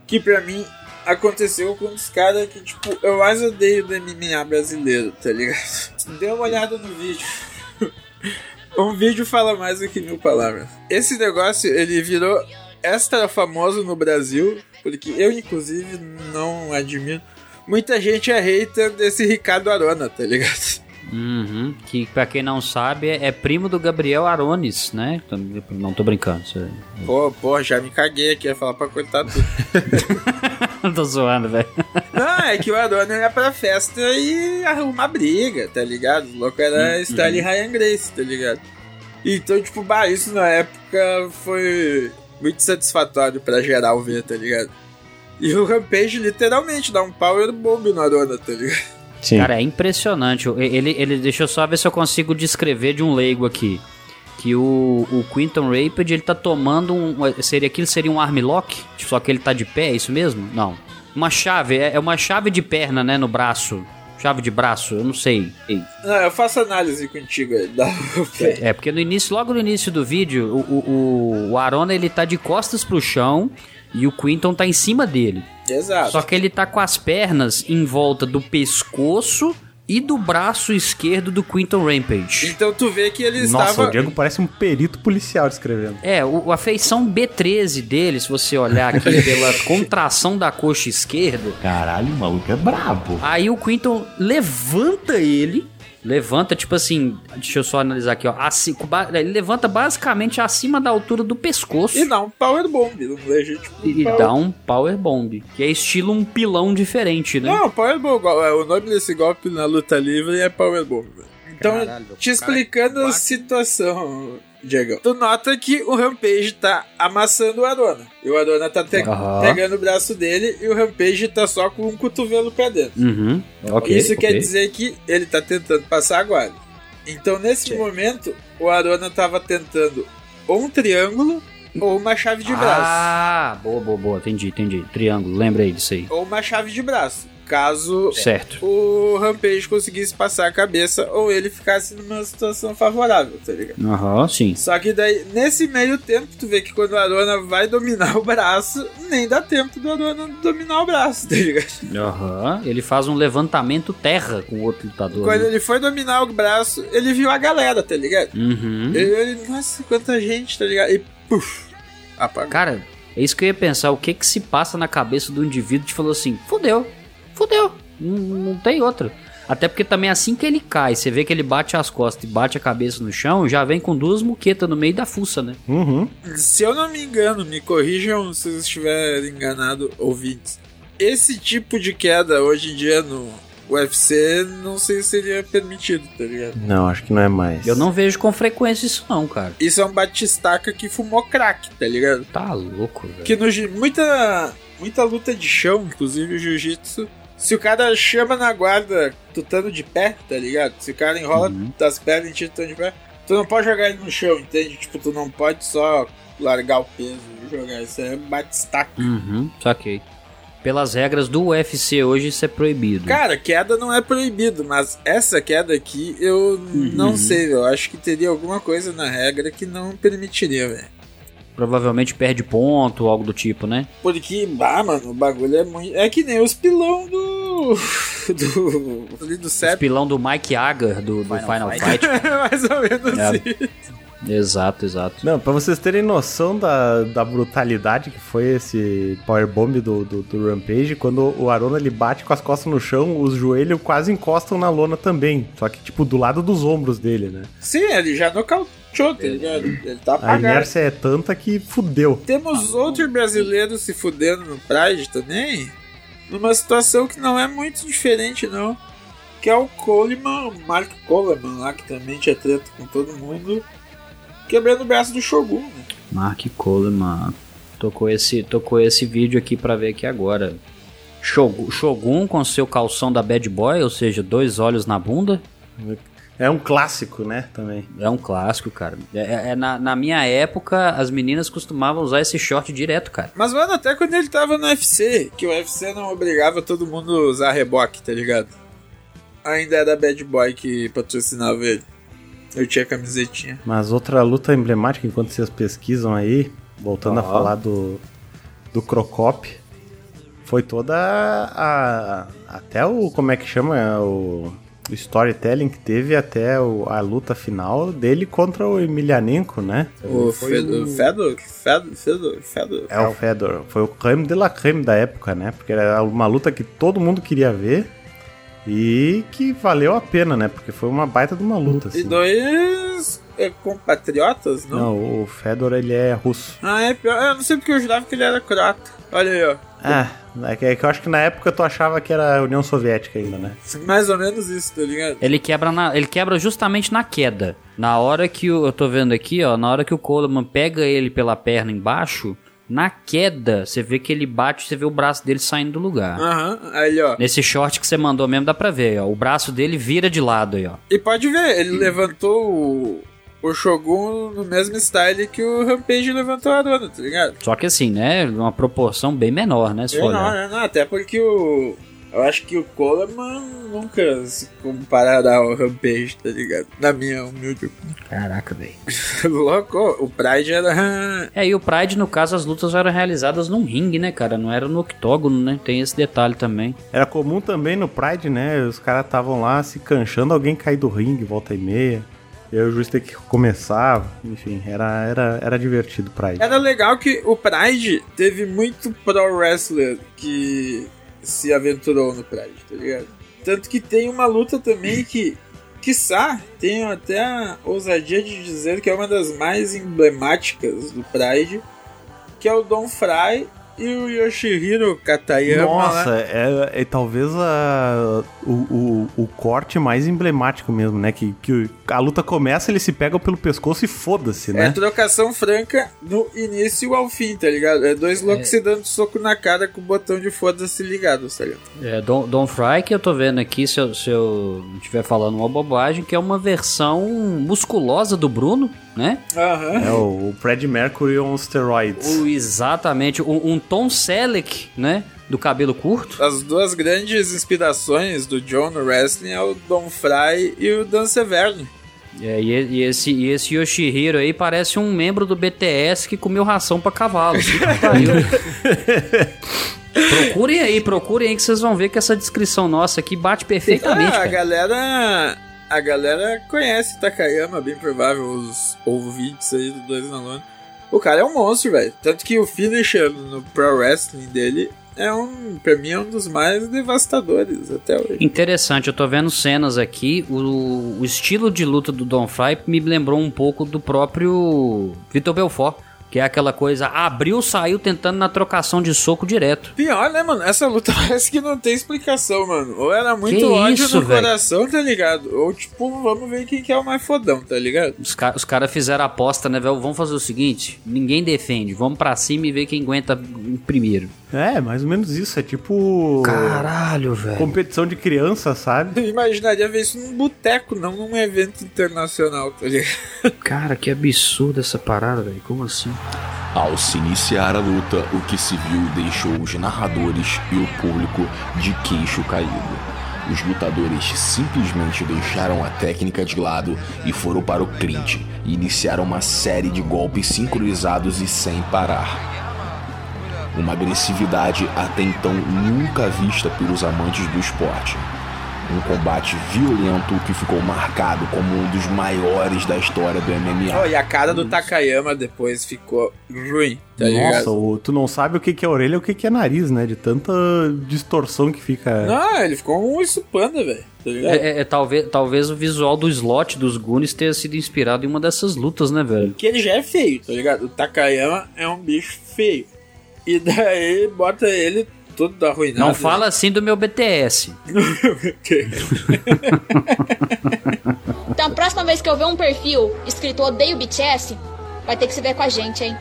Que pra mim, aconteceu com um dos caras que, tipo, eu mais odeio do MMA brasileiro, tá ligado? [LAUGHS] Dê uma olhada no vídeo. [LAUGHS] um vídeo fala mais do que mil palavras. Esse negócio, ele virou extra famoso no Brasil, porque eu, inclusive, não admiro. Muita gente é hater desse Ricardo Arona, tá ligado? Uhum. Que pra quem não sabe é primo do Gabriel Arones, né? Não tô brincando. Você... Pô, pô, já me caguei aqui, ia falar pra cortar tudo. [LAUGHS] tô zoando, velho. Não, é que o Arona ia pra festa e arruma briga, tá ligado? O louco era uhum. Stanley Ryan Grace, tá ligado? Então, tipo, bah, isso na época foi muito satisfatório pra geral ver, tá ligado? E o Rampage literalmente dá um power bomb no Arona, tá ligado? Sim. Cara, é impressionante. Ele, ele, deixa eu só ver se eu consigo descrever de um leigo aqui. Que o, o Quinton Rapid, ele tá tomando um. Seria aquilo seria um armlock? Só que ele tá de pé, é isso mesmo? Não. Uma chave, é, é uma chave de perna, né, no braço. Chave de braço, eu não sei. Ei. Não, eu faço análise contigo aí. Dá... É, porque no início, logo no início do vídeo, o, o, o Arona ele tá de costas pro chão e o Quinton tá em cima dele. Exato. Só que ele tá com as pernas em volta do pescoço e do braço esquerdo do Quinton Rampage. Então tu vê que ele Nossa, estava... o Diego parece um perito policial escrevendo. É, o, a feição B13 dele, se você olhar aqui [LAUGHS] pela contração da coxa esquerda... Caralho, o maluco é brabo. Aí o Quinton levanta ele Levanta, tipo assim, deixa eu só analisar aqui, ó. Assim, ele levanta basicamente acima da altura do pescoço. E dá um power bomb, não vejo, tipo, E power... dá um power bomb, que é estilo um pilão diferente, né? Não, power bomb, é, o nome desse golpe na luta livre é power bomb. Então, Caralho, te explicando a situação, Diego. Tu nota que o Rampage tá amassando o Arona. E o Arona tá te uhum. pegando o braço dele e o Rampage tá só com um cotovelo pra dentro. Uhum. Okay, Isso okay. quer dizer que ele tá tentando passar a guarda. Então, nesse Sim. momento, o Arona tava tentando ou um triângulo ou uma chave de braço. Ah, boa, boa, boa. Entendi, entendi. Triângulo, lembrei disso aí. Ou uma chave de braço caso certo. o Rampage conseguisse passar a cabeça ou ele ficasse numa situação favorável, tá ligado? Aham, uhum, sim. Só que daí, nesse meio tempo, tu vê que quando o Arona vai dominar o braço, nem dá tempo do Arona dominar o braço, tá ligado? Aham, uhum. ele faz um levantamento terra com o outro lutador. Quando né? ele foi dominar o braço, ele viu a galera, tá ligado? Uhum. Ele, ele, nossa, quanta gente, tá ligado? E puf, apagou. Cara, é isso que eu ia pensar, o que que se passa na cabeça do indivíduo que falou assim, fodeu, fudeu. Não, não tem outra. Até porque também assim que ele cai, você vê que ele bate as costas e bate a cabeça no chão, já vem com duas muquetas no meio da fuça, né? Uhum. Se eu não me engano, me corrijam se eu estiver enganado, ouvintes. Esse tipo de queda hoje em dia no UFC, não sei se seria permitido, tá ligado? Não, acho que não é mais. Eu não vejo com frequência isso não, cara. Isso é um batistaca que fumou crack, tá ligado? Tá louco, velho. Que no, muita, muita luta de chão, inclusive o jiu-jitsu, se o cara chama na guarda tutando de pé, tá ligado? Se o cara enrola uhum. das pernas e tira tutando de pé, tu não pode jogar ele no chão, entende? Tipo, tu não pode só largar o peso e jogar. Isso é batistaca. Uhum, saquei. Pelas regras do UFC hoje isso é proibido. Cara, queda não é proibido, mas essa queda aqui eu uhum. não sei, eu acho que teria alguma coisa na regra que não permitiria, velho provavelmente perde ponto ou algo do tipo, né? Porque, ah, mano, o bagulho é muito. É que nem os pilão do. do. do Os pilão do Mike Agar do, do Final, Final Fight. Fight. [LAUGHS] Mais ou menos é. isso. Exato, exato. Não, pra vocês terem noção da, da brutalidade que foi esse powerbomb do, do, do Rampage, quando o Arona ele bate com as costas no chão, os joelhos quase encostam na lona também. Só que, tipo, do lado dos ombros dele, né? Sim, ele já nocautou tá ligado? Ele tá apagado. A inércia é tanta que fudeu. Temos outros brasileiros se fudendo no Pride também, numa situação que não é muito diferente, não. Que é o Coleman, o Mark Coleman lá, que também tinha treta com todo mundo, quebrando o braço do Shogun, né? Mark Coleman. Tocou esse, tocou esse vídeo aqui pra ver aqui agora. Shogun, Shogun com seu calção da Bad Boy, ou seja, dois olhos na bunda. É um clássico, né? Também. É um clássico, cara. É, é, é, na, na, minha época, as meninas costumavam usar esse short direto, cara. Mas, mano, até quando ele tava no UFC, que o UFC não obrigava todo mundo a usar reboque, tá ligado? Ainda era Bad Boy que patrocinava ele. Eu tinha camisetinha. Mas outra luta emblemática, enquanto vocês pesquisam aí, voltando a falar do, do Crocop, foi toda a, a- até o como é que chama o, o storytelling que teve até o- a luta final dele contra o Emelianenko, né? O Foi Fedor, Fedor, Fedor, Fedor, Fedor. É o Fedor. Foi o creme de la creme da época, né? Porque era uma luta que todo mundo queria ver e que valeu a pena, né? Porque foi uma baita de uma luta, E assim. dois é, compatriotas, não? Não, o Fedor, ele é russo. Ah, é pior. Eu não sei porque eu jurava que ele era croata. Olha aí, ó. Ah, é que- é que eu acho que na época tu achava que era a União Soviética ainda, né? Mais ou menos isso, tá ligado? Ele quebra, na- ele quebra justamente na queda. Na hora que o, eu tô vendo aqui, ó, na hora que o Coleman pega ele pela perna embaixo, na queda, você vê que ele bate, você vê o braço dele saindo do lugar. Aham, aí ó. Nesse short que você mandou mesmo dá pra ver, ó. O braço dele vira de lado aí, ó. E pode ver, ele levantou o, o Shogun no mesmo style que o Rampage levantou a dona, tá ligado? Só que assim, né? Uma proporção bem menor, né? Se não, olhar. não, não, até porque o. Eu acho que o Coleman nunca se comparará ao Rampage, tá ligado? Na minha humilde opinião. Caraca, velho. [LAUGHS] Louco, o Pride era. [LAUGHS] É, e o Pride, no caso, as lutas eram realizadas num ringue, né, cara? Não era no octógono, né? Tem esse detalhe também. Era comum também no Pride, né? Os caras estavam lá se canchando, alguém cair do ringue, volta e meia. E aí o juiz tem que começar. Enfim, era, era, era divertido Pride. Era legal que o Pride teve muito pro wrestler que se aventurou no Pride, tá ligado? Tanto que tem uma luta também que, quiçá, tenho até a ousadia de dizer que é uma das mais emblemáticas do Pride, que é o Don Fry e o Yoshihiro Katayama. Nossa, lá. é, é talvez a, o, o, o corte mais emblemático mesmo, né? Que, que a luta começa, eles se pegam pelo pescoço e foda-se, É né? trocação franca no início ao fim, tá ligado? É dois loucos É. se dando soco na cara com o botão de foda-se ligado, tá ligado? É, Don, Don Fry, que eu tô vendo aqui, se eu, se eu não estiver falando uma bobagem, que é uma versão musculosa do Bruno, né? Aham. É o, o Fred Mercury on steroids. O, exatamente, um, um Tom Selleck, né? Do cabelo curto. As duas grandes inspirações do John no wrestling é o Don Fry e o Dan Severne. É, e, e esse, e esse Yoshihiro aí parece um membro do BTS que comeu ração pra cavalo. [LAUGHS] Procurem aí, procurem aí que vocês vão ver que essa descrição nossa aqui bate perfeitamente. Ah, a galera. A galera conhece Takayama, bem provável, os ouvintes aí do Dois na Lona. O cara é um monstro, velho. Tanto que o finisher no pro wrestling dele é um. Pra mim é um dos mais devastadores até hoje. Interessante, eu tô vendo cenas aqui. O, o estilo de luta do Don Fry me lembrou um pouco do próprio Vitor Belfort. Que é aquela coisa, abriu, saiu tentando na trocação de soco direto. Pior, né, mano? Essa luta [LAUGHS] parece que não tem explicação, mano. Ou era muito Que ódio isso, no velho? coração, tá ligado? Ou tipo, vamos ver quem que é o mais fodão, tá ligado? Os, ca os caras fizeram a aposta, né, velho? Vamos fazer o seguinte: ninguém defende, vamos pra cima e ver quem aguenta primeiro. É, mais ou menos isso. É tipo. Caralho, velho. Competição de criança, sabe? Eu imaginaria ver isso num boteco, não num evento internacional, tá ligado? Cara, que absurdo essa parada, velho. Como assim? Ao se iniciar a luta, o que se viu deixou os narradores e o público de queixo caído. Os lutadores simplesmente deixaram a técnica de lado e foram para o clinch e iniciaram uma série de golpes sincronizados e sem parar. Uma agressividade até então nunca vista pelos amantes do esporte. Um combate violento que ficou marcado como um dos maiores da história do MMA. Oh, e a cara do Takayama depois ficou ruim, tá? Nossa, o- tu não sabe o que, que é orelha e o que, que é nariz, né? De tanta distorção que fica. Não, ele ficou um urso panda, velho. Tá? É, é- é talvez, talvez o visual do slot dos Goonies tenha sido inspirado em uma dessas lutas, né, velho? Que ele já é feio, tá ligado? O Takayama é um bicho feio. E daí bota ele todo arruinado. Não fala assim do meu BTS. [LAUGHS] [LAUGHS] Então a próxima vez que eu ver um perfil escrito odeio BTS, vai ter que se ver com a gente, hein?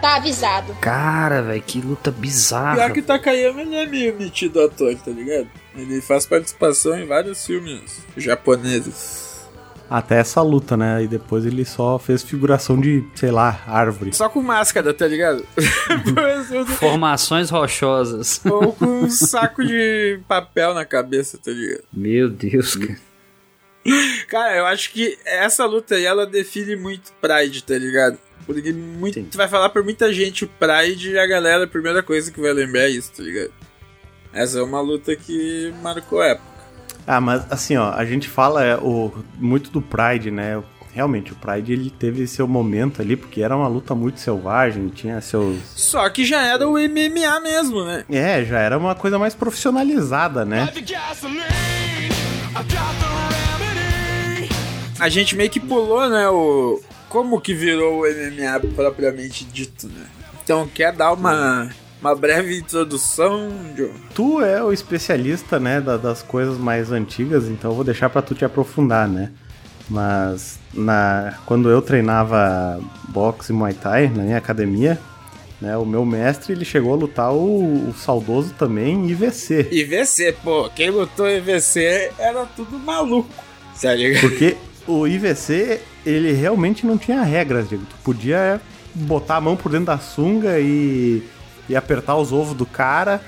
Tá avisado. Cara, velho, que luta bizarra. Pior que o Takayama ele é meio metido ator, tá ligado? Ele faz participação em vários filmes japoneses. Até essa luta, né? E depois ele só fez figuração de, sei lá, árvore. Só com máscara, tá ligado? [LAUGHS] [LAUGHS] Formações rochosas. Ou com um saco de papel na cabeça, tá ligado? Meu Deus, cara. Cara, eu acho que essa luta aí, ela define muito Pride, tá ligado? Porque muito, tu vai falar pra muita gente o Pride e a galera, a primeira coisa que vai lembrar é isso, tá ligado? Essa é uma luta que marcou época. Ah, mas assim, ó, a gente fala é, o, muito do Pride, né? Realmente, o Pride ele teve seu momento ali, porque era uma luta muito selvagem, tinha seus. Só que já era o MMA mesmo, né? É, já era uma coisa mais profissionalizada, né? A gente meio que pulou, né, o. Como que virou o MMA propriamente dito, né? Então, quer dar uma uma breve introdução, Joe? Tu é o especialista, né, da, das coisas mais antigas, então eu vou deixar para tu te aprofundar, né? Mas na quando eu treinava boxe e muay thai na minha academia, né, o meu mestre ele chegou a lutar o, o saudoso também IVC. IVC, pô, quem lutou IVC era tudo maluco, sério. Porque o IVC ele realmente não tinha regras, Diego. Tu podia botar a mão por dentro da sunga e e apertar os ovos do cara.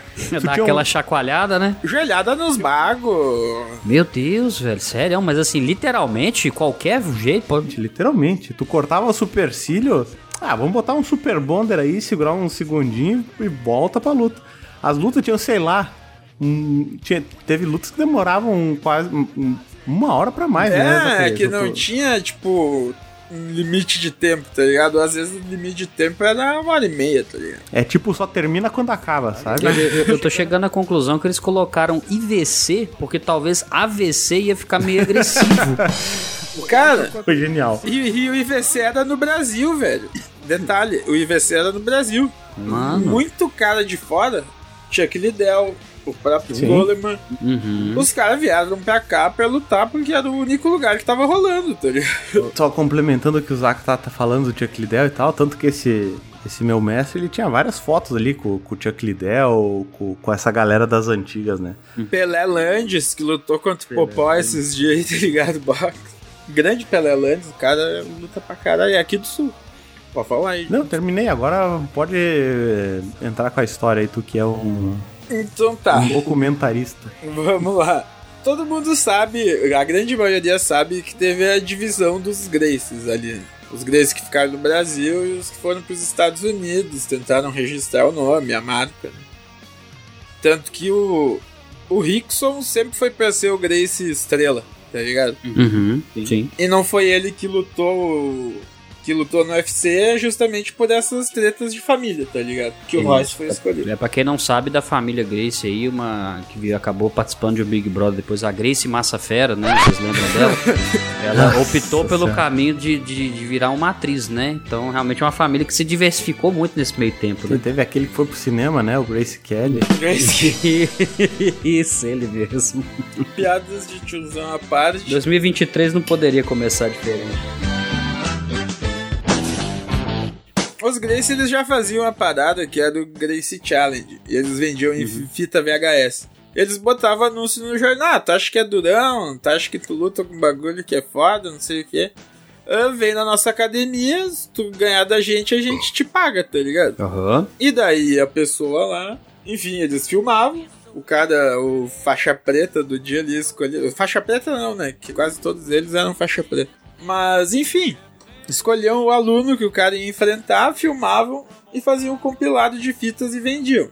Dar aquela um... chacoalhada, né? Joelhada nos bagos. Meu Deus, velho, sério, mas assim, literalmente, qualquer jeito. Pode... Literalmente. Tu cortava o supercílio. Ah, vamos botar um super bonder aí, segurar um segundinho e volta pra luta. As lutas tinham, sei lá. Um, tinha, teve lutas que demoravam quase um, uma hora para mais, é, né? É, que não tinha, tipo, um limite de tempo, tá ligado? Às vezes o limite de tempo era uma hora e meia, tá ligado? É tipo, só termina quando acaba, sabe? Eu, eu, eu tô chegando à conclusão que eles colocaram IVC, porque talvez AVC ia ficar meio agressivo. [LAUGHS] Cara, foi genial. E, e, o IVC era no Brasil, velho. Detalhe, o IVC era no Brasil. Mano. Muito cara de fora. Chuck Liddell, o próprio Coleman. Uhum. Os caras vieram pra cá pra lutar porque era o único lugar que tava rolando, tá ligado? Só complementando o que o Zac tá, tá falando do Chuck Liddell e tal, tanto que esse, esse meu mestre, ele tinha várias fotos ali com, com o Chuck Liddell, com, com essa galera das antigas, né? Pelé Landes, que lutou contra o Popó esses dias aí, tá ligado? Grande Pelé Landes, o cara luta pra caralho, é aqui do sul. Pode falar aí. Não, terminei. Agora pode entrar com a história aí, tu que é um então tá. Um documentarista. Vamos lá. Todo mundo sabe, a grande maioria sabe que teve a divisão dos Graces ali. Os Graces que ficaram no Brasil e os que foram para os Estados Unidos, tentaram registrar o nome, a marca. Tanto que o, o Rickson sempre foi para ser o Grace Estrela, tá ligado? Uhum, sim. E não foi ele que lutou que lutou no UFC justamente por essas tretas de família, tá ligado? Que o Royce foi escolhido. É, pra quem não sabe da família Grace aí, uma que acabou participando de um Big Brother depois, a Grace Massa Fera, né? Vocês lembram dela? [LAUGHS] Ela optou pelo caminho de, de, de, virar uma atriz, né? Então, realmente é uma família que se diversificou muito nesse meio tempo, né? teve aquele que foi pro cinema, né? O Grace Kelly. [LAUGHS] Grace [LAUGHS] Isso, ele mesmo. Piadas de tiozão à parte. 2023 não poderia começar diferente. Os Grace eles já faziam uma parada que era o Grace Challenge. E eles vendiam em uhum. fita VHS. Eles botavam anúncio no jornal. Ah, tu acha que é durão? Tu acha que tu luta com bagulho que é foda? Não sei o que. Ah, vem na nossa academia, se tu ganhar da gente, a gente te paga, tá ligado? Uhum. E daí a pessoa lá, enfim, eles filmavam. O cara, o faixa preta do dia ali escolheu. Faixa preta não, né? Que quase todos eles eram faixa preta. Mas, enfim, escolhiam o aluno que o cara ia enfrentar, filmavam e faziam um compilado de fitas e vendiam.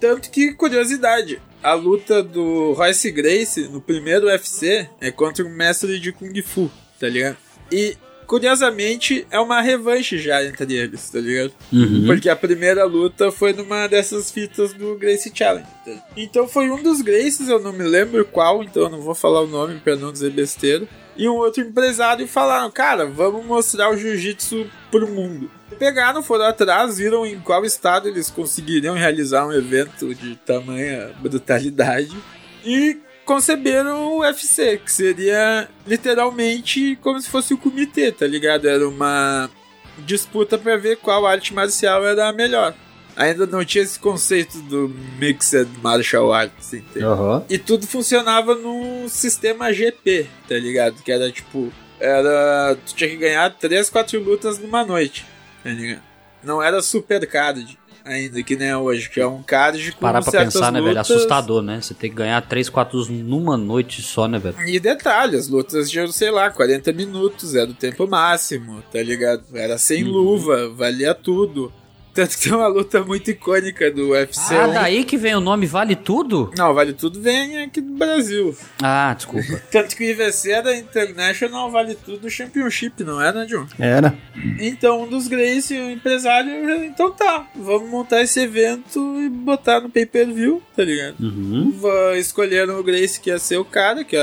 Tanto que, curiosidade, a luta do Royce Grace no primeiro UFC é contra um mestre de Kung Fu, tá ligado? E, curiosamente, é uma revanche já entre eles, tá ligado? Uhum. Porque a primeira luta foi numa dessas fitas do Grace Challenge. Tá? Então foi um dos Graces, eu não me lembro qual, então eu não vou falar o nome pra não dizer besteira e um outro empresário falaram: Cara, vamos mostrar o jiu-jitsu pro mundo. Pegaram, foram atrás, viram em qual estado eles conseguiriam realizar um evento de tamanha brutalidade e conceberam o UFC, que seria literalmente como se fosse o comitê, tá ligado? Era uma disputa para ver qual arte marcial era a melhor ainda não tinha esse conceito do Mixed Martial Arts, entendeu? Uhum. E tudo funcionava no sistema GP, tá ligado? Que era tipo, era. Tu tinha que ganhar 3, 4 lutas numa noite, tá ligado? Não era super card ainda, que nem é hoje, que é um card com Parar pra pensar, lutas... né, velho? Assustador, né? Você tem que ganhar 3, 4 numa noite só, né, velho? E detalhe, as lutas de, sei lá, 40 minutos, era o tempo máximo, tá ligado? Era sem uhum. luva, valia tudo Tanto que tem uma luta muito icônica do UFC. Ah, daí que vem o nome Vale Tudo? Não, Vale Tudo vem aqui do Brasil. Ah, desculpa. [LAUGHS] Tanto que o IVC era International Vale Tudo Championship, não era, John? Era. Então, um dos Grace, o empresário, então tá, vamos montar esse evento e botar no pay-per-view, tá ligado? Uhum. Escolheram o Grace que ia ser o cara, que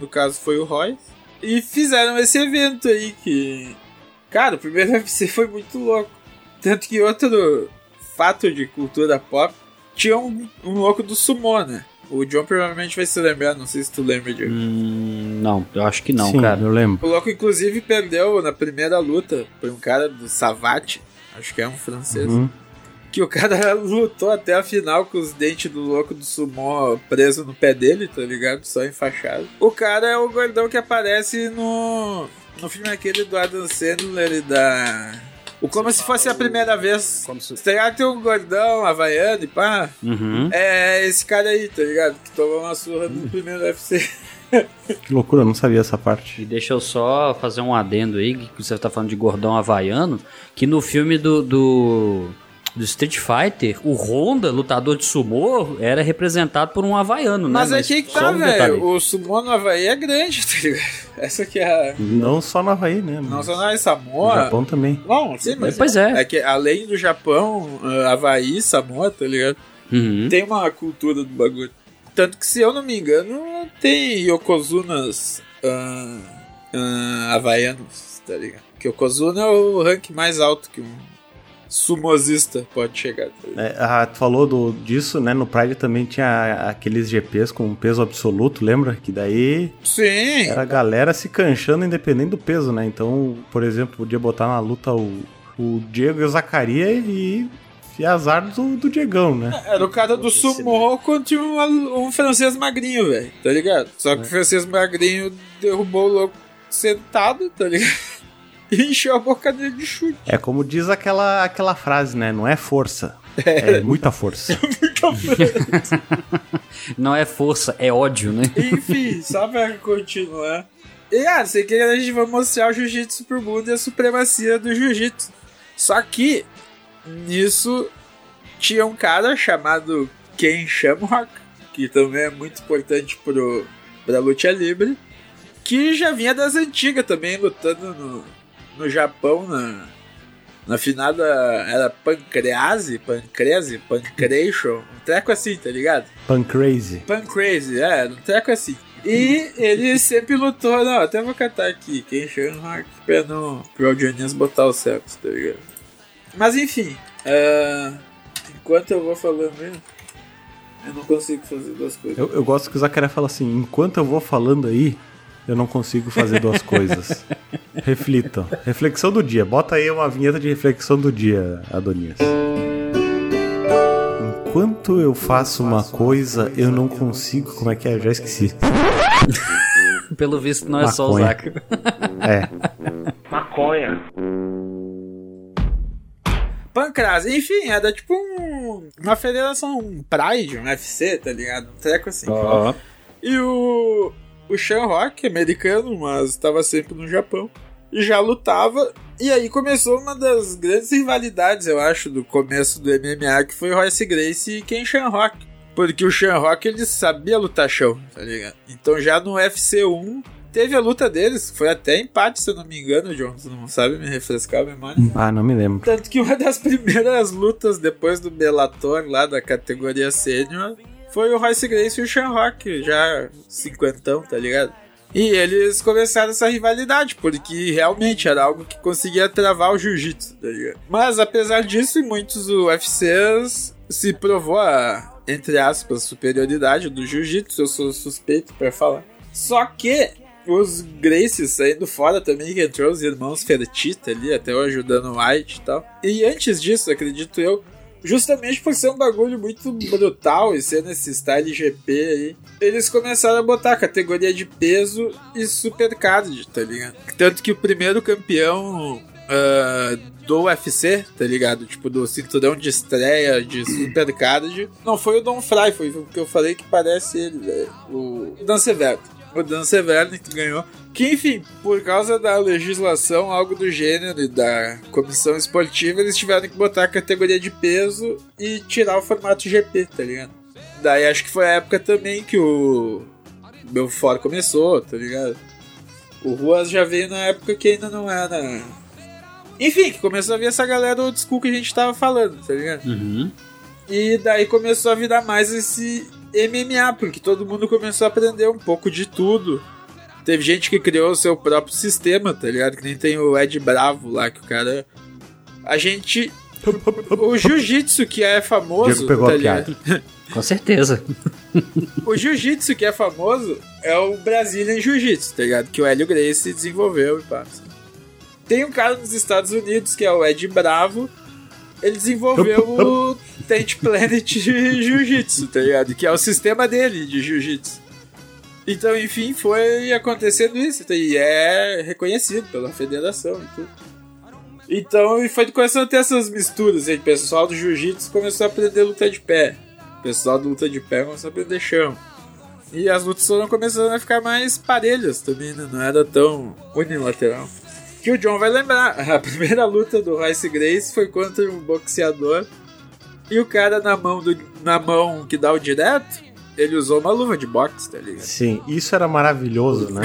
no caso foi o Roy. E fizeram esse evento aí que. Cara, o primeiro [LAUGHS] UFC foi muito louco. Tanto que outro fato de cultura pop tinha um, um louco do sumô, né? O John provavelmente vai se lembrar, não sei se tu lembra, Diego. Hum, não, eu acho que não, Sim, cara. eu lembro. O louco, inclusive, perdeu na primeira luta por um cara do Savate, acho que é um francês. Uhum. Que o cara [LAUGHS] lutou até a final com os dentes do louco do sumô preso no pé dele, tá ligado? Só enfaixado. O cara é o gordão que aparece no. No filme aquele do Adam Sandler e da. O como se fosse a primeira vez. Como se... Tá ligado? Tem um gordão havaiano e pá. Uhum. É esse cara aí, tá ligado? Que tomou uma surra no primeiro UFC. [LAUGHS] Que loucura, eu não sabia essa parte. E deixa eu só fazer um adendo aí, que você tá falando de gordão havaiano, que no filme do, do, do Street Fighter, o Honda, lutador de sumô, era representado por um havaiano, Mas né? aqui que tá, um velho. O sumô no Havaí é grande, [LAUGHS] tá ligado? Essa que é a. Não só no Havaí, né? Não mas só na No Samoa. Japão também. Não, sim, mas. Pois é. É que além do Japão, ah, Havaí, Samoa, tá ligado? Uhum. Tem uma cultura do bagulho. Tanto que, se eu não me engano, tem Yokozunas ah, ah, havaianos, tá ligado? Que Yokozuna é o rank mais alto que um sumosista pode chegar. É, ah, tu falou do, disso, né? No Pride também tinha aqueles GPs com peso absoluto, lembra? Que daí Sim! era a galera se canchando independente do peso, né? Então, por exemplo, podia botar na luta o, o Diego e o Zacaria e, e azar do, do Diegão, né? Era o cara do sumô contra um, um francês magrinho, velho, tá ligado? Só que o francês magrinho derrubou o louco sentado, tá ligado? E [LAUGHS] encheu a boca dele de chute. É como diz aquela, aquela frase, né? Não é força. É, muita força. [LAUGHS] [LAUGHS] Não é força, é ódio, né? Enfim, só pra continuar. E ah, sei que a gente vai mostrar o jiu-jitsu pro mundo e a supremacia do jiu-jitsu. Só que nisso tinha um cara chamado Ken Shamrock, que também é muito importante pro, pra luta livre, que já vinha das antigas também, lutando no, no Japão, na, na finada era Pancrease, Pancrese, Pancration, um treco assim, tá ligado? Pancrazy. Pancrazy, é, um treco assim. E ele sempre lutou, não, até vou catar aqui, Ken Shamrock, pra não, pro Audionias botar o sexo, tá ligado? Mas enfim, ah, enquanto eu vou falando mesmo, eu não consigo fazer duas coisas. Eu, eu gosto que o Zacaria fala assim: enquanto eu vou falando aí, eu não consigo fazer duas [LAUGHS] coisas. Reflitam. Reflexão do dia. Bota aí uma vinheta de reflexão do dia, Adonias. Enquanto eu faço uma coisa, eu não consigo. Como é que é? Já esqueci. Pelo visto, não é só o Maconha. Zaca. É. Maconha. Pancrase, enfim, era tipo um, uma federação, um Pride, um UFC, tá ligado? Um treco assim. E o, o Sean Rock, americano, mas estava sempre no Japão, já lutava. E aí começou uma das grandes rivalidades, eu acho, do começo do MMA, que foi Royce Gracie e Ken Sean Rock. Porque o Sean Rock, ele sabia lutar chão, tá ligado? Então já no UFC 1, teve a luta deles, foi até empate, se eu não me engano, John. Você não sabe me refrescar a memória? Ah, não me lembro. Tanto que uma das [LAUGHS] primeiras lutas depois do Bellator, lá da categoria sênior, foi o Royce Gracie e o Sean Rock, já cinquentão, tá ligado? E eles começaram essa rivalidade, porque realmente era algo que conseguia travar o jiu-jitsu, tá ligado? Mas apesar disso, muitos UFCs se provou a, entre aspas, superioridade do jiu-jitsu, eu sou suspeito pra falar. Só que os Gracies saindo fora também, que entrou os irmãos Fertitta ali, até ajudando o White e tal. E antes disso, acredito eu, justamente por ser um bagulho muito brutal e ser nesse style GP aí, eles começaram a botar categoria de peso e supercard, tá ligado? Tanto que o primeiro campeão ah, do UFC, tá ligado? Tipo, do cinturão de estreia de supercard, não foi o Don Fry, foi o que eu falei que parece ele, velho. O Dan Severo. O Dan Severne que ganhou. Que, enfim, por causa da legislação, algo do gênero e da comissão esportiva, eles tiveram que botar a categoria de peso e tirar o formato GP, tá ligado? Daí acho que foi a época também que o Belfort começou, tá ligado? O Ruas já veio na época que ainda não era. Enfim, que começou a vir essa galera old school que a gente tava falando, tá ligado? Uhum. E daí começou a virar mais esse MMA, porque todo mundo começou a aprender um pouco de tudo. Teve gente que criou o seu próprio sistema, tá ligado? Que nem tem o Ed Bravo lá, que o cara. A gente. O jiu-jitsu que é famoso. Diego pegou tá a ligado? [LAUGHS] Com certeza. O jiu-jitsu que é famoso é o Brazilian Jiu-Jitsu, tá ligado? Que o Hélio Gracie desenvolveu e passa. Tem um cara nos Estados Unidos que é o Ed Bravo. Ele desenvolveu [LAUGHS] o Tent Planet Jiu-Jitsu, tá ligado? Que é o sistema dele de Jiu-Jitsu. Então, enfim, foi acontecendo isso. tá? E é reconhecido pela federação e tudo. Então, e foi começando a ter essas misturas. aí, O pessoal do Jiu-Jitsu começou a aprender luta de pé. O pessoal do luta de pé começou a aprender chão. E as lutas foram começando a ficar mais parelhas também, né? Não era tão unilateral. Que o John vai lembrar. [LAUGHS] A primeira luta do Royce Grace foi contra um boxeador. E o cara na mão, do, na mão que dá o direto, ele usou uma luva de boxe, tá ligado? Sim, isso era maravilhoso, né?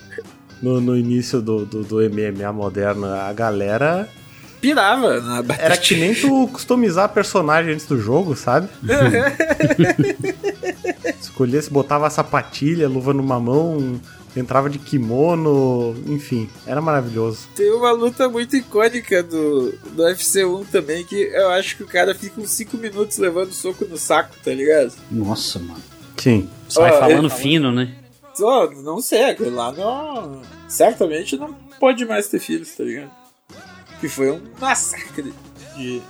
[LAUGHS] no, no início do, do, do MMA moderno, a galera Pirava na era que nem tu customizar personagem antes do jogo, sabe? [LAUGHS] Escolhia se botava a sapatilha, luva numa mão, entrava de kimono, enfim, era maravilhoso. Tem uma luta muito icônica do, do UFC1 também, que eu acho que o cara fica uns 5 minutos levando soco no saco, tá ligado? Nossa, mano. Sim. Sai Ó, falando ele- fino, né? Só, não sei, aquele lá não. Certamente não pode mais ter filhos, tá ligado? Que foi um massacre de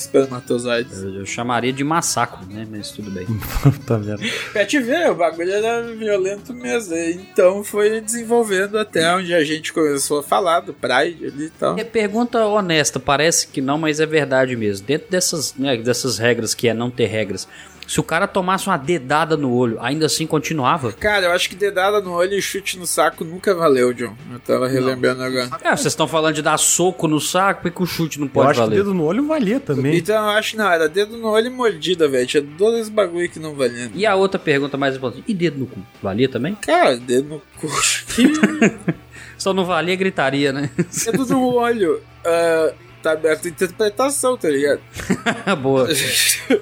espermatozoides. Eu, eu chamaria de massacre, né? Mas tudo bem. [LAUGHS] tá vendo? Pra te ver, o bagulho era violento mesmo. Então foi desenvolvendo até onde a gente começou a falar do Pride ali e tal. É pergunta honesta, parece que não, mas é verdade mesmo. Dentro dessas, né, dessas regras que é não ter regras, se o cara tomasse uma dedada no olho, ainda assim continuava? Cara, eu acho que dedada no olho e chute no saco nunca valeu, John. Eu tava relembrando agora. É, vocês estão falando de dar soco no saco e que o chute não Eu pode acho que valer. dedo no olho valia também. Então eu acho que não, era dedo no olho e mordida, velho. Tinha dois bagulho que não valiam. E a outra pergunta mais importante, e dedo no cu? Valia também? Cara, dedo no cu. [LAUGHS] Só não valia gritaria, né? dedo no olho. ah, tá aberto a interpretação, tá ligado? [LAUGHS] Boa.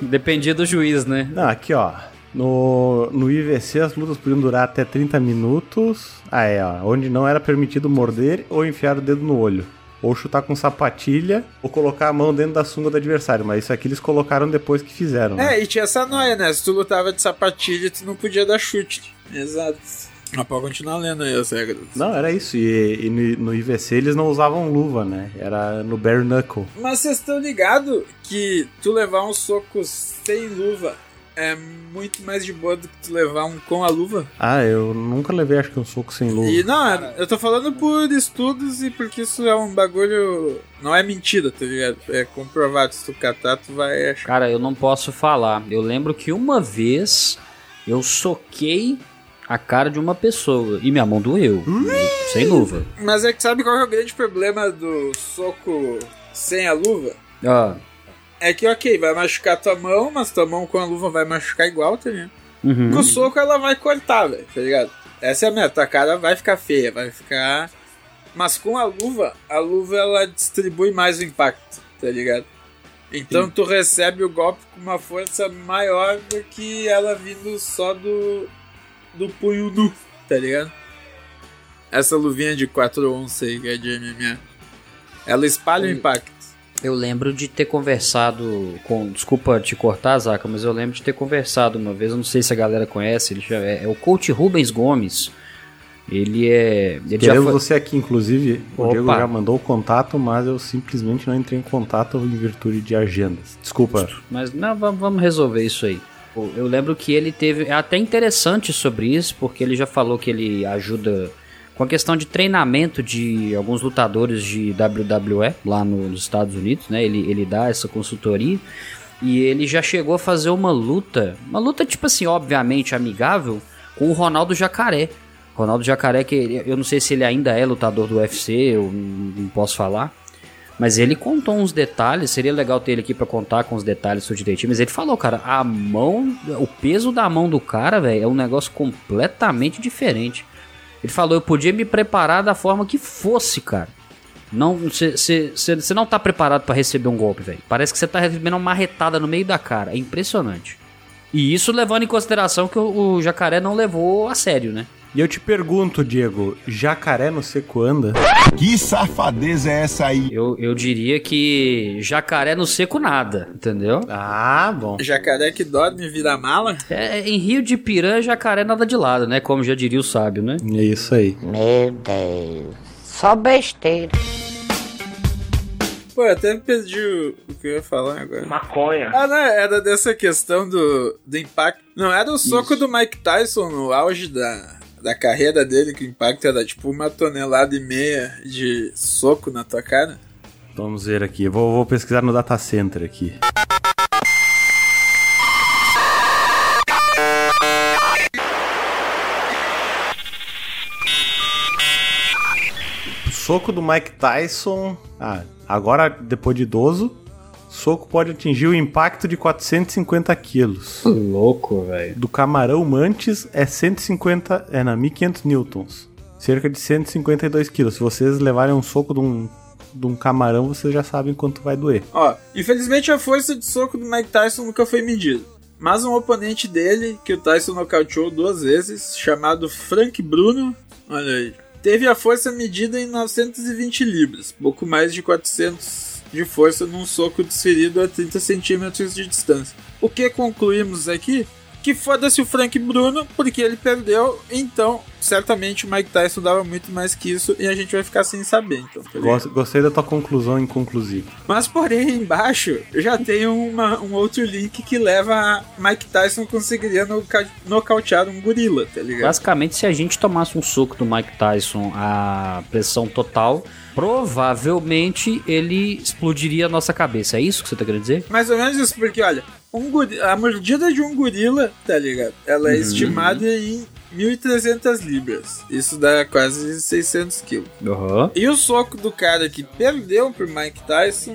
Dependia do juiz, né? Não, aqui ó. No, no IVC as lutas podiam durar até 30 minutos. Ah, é, ó. Onde não era permitido morder ou enfiar o dedo no olho. Ou chutar com sapatilha, ou colocar a mão dentro da sunga do adversário. Mas isso aqui eles colocaram depois que fizeram. né? É, e tinha essa noia, né? Se tu lutava de sapatilha, tu não podia dar chute. Exato. Mas pode continuar lendo aí as regras. Não, era isso. E, e no, no IVC eles não usavam luva, né? Era no bare knuckle. Mas vocês estão ligados que tu levar um soco sem luva é muito mais de boa do que tu levar um com a luva? Ah, eu nunca levei, acho que um soco sem luva. E não, é- eu tô falando por estudos e porque isso é um bagulho. Não é mentira, tá ligado? É comprovado. Se tu catar, tu vai achar. Cara, eu não posso falar. Eu lembro que uma vez eu soquei a cara de uma pessoa e minha mão doeu. Sem luva. Mas é que sabe qual é o grande problema do soco sem a luva? Ó. É que, ok, vai machucar tua mão, mas tua mão com a luva vai machucar igual, tá ligado? Uhum. Com o soco ela vai cortar, velho, tá ligado? Essa é a meta, a cara vai ficar feia, vai ficar. Mas com a luva, a luva ela distribui mais o impacto, tá ligado? Então Sim. tu recebe o golpe com uma força maior do que ela vindo só do. Do punho nu, tá ligado? Essa luvinha de 4 onças aí que é de MMA. Ela espalha o impacto. Eu lembro de ter conversado com. Desculpa te cortar, Zaca, mas eu lembro de ter conversado uma vez. Eu não sei se a galera conhece. Ele já, é, é o coach Rubens Gomes. Ele é. Ele já Queremos foi- você aqui, inclusive. O Opa. Diego já mandou o contato, mas eu simplesmente não entrei em contato em virtude de agendas. Desculpa. Mas não, vamos resolver isso aí. Pô, Eu lembro que ele teve. É até interessante sobre isso, porque ele já falou que ele ajuda com a questão de treinamento de alguns lutadores de WWE lá no- nos Estados Unidos, né? Ele, ele dá essa consultoria. E ele já chegou a fazer uma luta, uma luta tipo assim, obviamente amigável, com o Ronaldo Jacaré. Ronaldo Jacaré, que eu não sei se ele ainda é lutador do UFC, eu não posso falar. Mas ele contou uns detalhes, seria legal ter ele aqui para contar com os detalhes do direitinho. Mas ele falou, cara, a mão, o peso da mão do cara, velho, é um negócio completamente diferente. Ele falou, eu podia me preparar da forma que fosse, cara. Não, você não tá preparado para receber um golpe, velho. Parece que você tá recebendo uma marretada no meio da cara. É impressionante. E isso levando em consideração que o, o jacaré não levou a sério, né? E eu te pergunto, Diego, jacaré no seco anda? Que safadeza é essa aí? Eu, eu diria que jacaré no seco nada, entendeu? Ah, bom. Jacaré que dorme e vira mala? É, em Rio de Piranha, jacaré nada de lado, né? Como já diria o sábio, né? É isso aí. Meu Deus, só besteira. Pô, eu até perdi o, o, que eu ia falar agora. Maconha. Ah, não, era dessa questão do, do impacto. Não, era o soco Isso. do Mike Tyson no auge da, da carreira dele, que o impacto era tipo uma tonelada e meia de soco na tua cara? Vamos ver aqui, vou, vou pesquisar no data center aqui. soco do Mike Tyson. Ah, agora depois de idoso, soco pode atingir o impacto de 450 quilos. Louco, velho. Do camarão mantis é 150, é na 1500 newtons. Cerca de 152 quilos. Se vocês levarem um soco de um, de um camarão, vocês já sabem quanto vai doer. Ó, infelizmente a força de soco do Mike Tyson nunca foi medida. Mas um oponente dele, que o Tyson nocauteou duas vezes, chamado Frank Bruno, olha aí, teve a força medida em 920 libras, pouco mais de 400 de força num soco desferido a 30 centímetros de distância. O que concluímos aqui? Que foda-se o Frank Bruno, porque ele perdeu, então certamente o Mike Tyson dava muito mais que isso e a gente vai ficar sem saber. Então, tá Gostei da tua conclusão inconclusiva. Mas porém, embaixo já tem uma, um outro link que leva a Mike Tyson conseguiria nocautear um gorila, tá ligado? Basicamente, se a gente tomasse um soco do Mike Tyson a pressão total, provavelmente ele explodiria a nossa cabeça. É isso que você tá querendo dizer? Mais ou menos isso, porque olha, um a mordida de um gorila, tá ligado? Ela é uhum. estimada em 1.300 libras. Isso dá quase 600 quilos. Uhum. E o soco do cara que perdeu pro Mike Tyson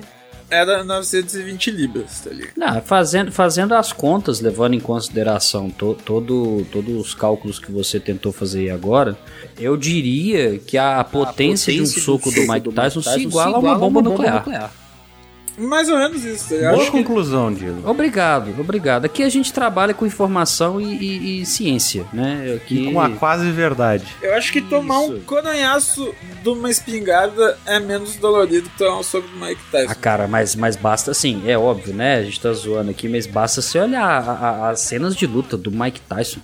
era 920 libras, tá ligado? Não, fazendo, fazendo as contas, levando em consideração to, todo, todos os cálculos que você tentou fazer agora, eu diria que a, a potência, potência, de um soco do, do Mike Tyson, Tyson se iguala a uma bomba, bomba nuclear. nuclear. Mais ou menos isso. Eu Boa conclusão, Diego. Obrigado, obrigado. Aqui a gente trabalha com informação e, e, e ciência, né? Aqui... E com a quase verdade. Eu acho que tomar isso. um coronhaço de uma espingarda é menos dolorido que tomar um soco do Mike Tyson. Ah, cara, mas, mas basta assim, é óbvio, né? A gente tá zoando aqui, mas basta você olhar as cenas de luta do Mike Tyson.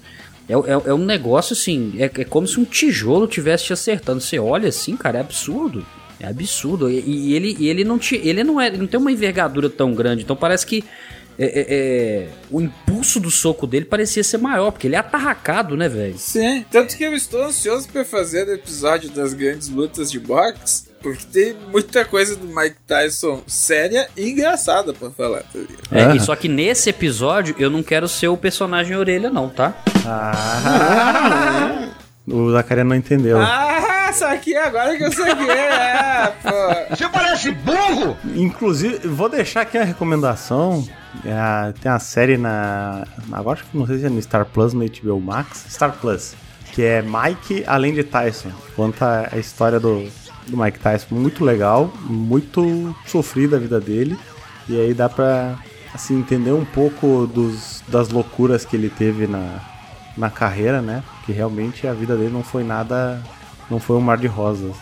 É, é, é, um negócio assim, é, é como se um tijolo tivesse te acertando. Você olha assim, cara, é absurdo. É absurdo. E, e ele, e ele, não te, ele não é, não tem uma envergadura tão grande. Então parece que é, é, é, o impulso do soco dele parecia ser maior, porque ele é atarracado, né, velho? Sim, tanto que eu estou ansioso para fazer o episódio das grandes lutas de boxe, porque tem muita coisa do Mike Tyson séria e engraçada para falar, tá É, e só que nesse episódio eu não quero ser o personagem orelha, não, tá? Ah, [LAUGHS] [LAUGHS] o Zacarias não entendeu. Ah! saquei agora que eu saquei. É, pô. Você parece burro! Inclusive, vou deixar aqui uma recomendação. É, tem uma série na. Agora acho que não sei se é no Star Plus, no HBO Max. Star Plus. Que é Mike além de Tyson. Conta a história do, do Mike Tyson. Muito legal, muito sofrida a vida dele. E aí dá pra assim, entender um pouco dos, das loucuras que ele teve na, na carreira, né? Que realmente a vida dele não foi nada não foi um mar de rosas.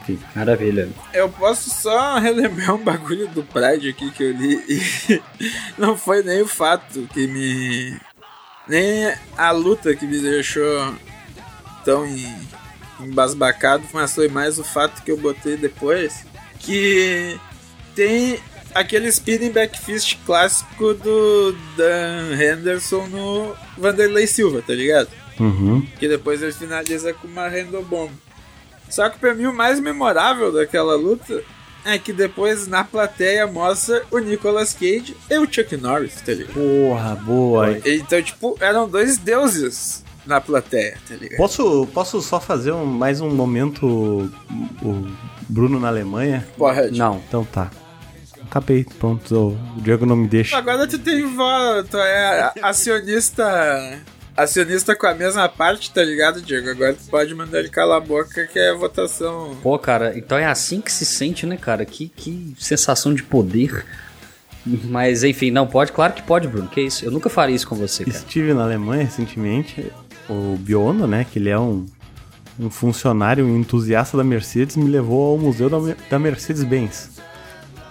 Enfim, maravilha. Eu posso só relembrar um bagulho do Pride aqui que eu li e [LAUGHS] não foi nem o fato que me. nem a luta que me deixou tão embasbacado, mas foi mais o fato que eu botei depois. Que tem aquele spinning backfist clássico do Dan Henderson no Vanderlei Silva, tá ligado? Uhum. Que depois ele finaliza com uma Random Bomb. Só que pra mim o mais memorável daquela luta é que depois na plateia mostra o Nicolas Cage e o Chuck Norris, tá ligado? Porra, boa. Então, tipo, eram dois deuses na plateia, tá ligado? Posso, posso só fazer um, mais um momento o Bruno na Alemanha? Pode. Não. Então tá. Acabei, pronto. O Diego não me deixa. Agora tu tem voz, tu é acionista. Acionista com a mesma parte, tá ligado, Diego? Agora tu pode mandar ele calar a boca que é votação. Pô, cara, então é assim que se sente, né, cara? Que, que sensação de poder. Mas enfim, não pode, claro que pode, Bruno. Que isso? Eu nunca faria isso com você, cara. Estive na Alemanha recentemente. O Biondo, né? Que ele é um, um funcionário, um entusiasta da Mercedes, me levou ao museu da, da Mercedes-Benz.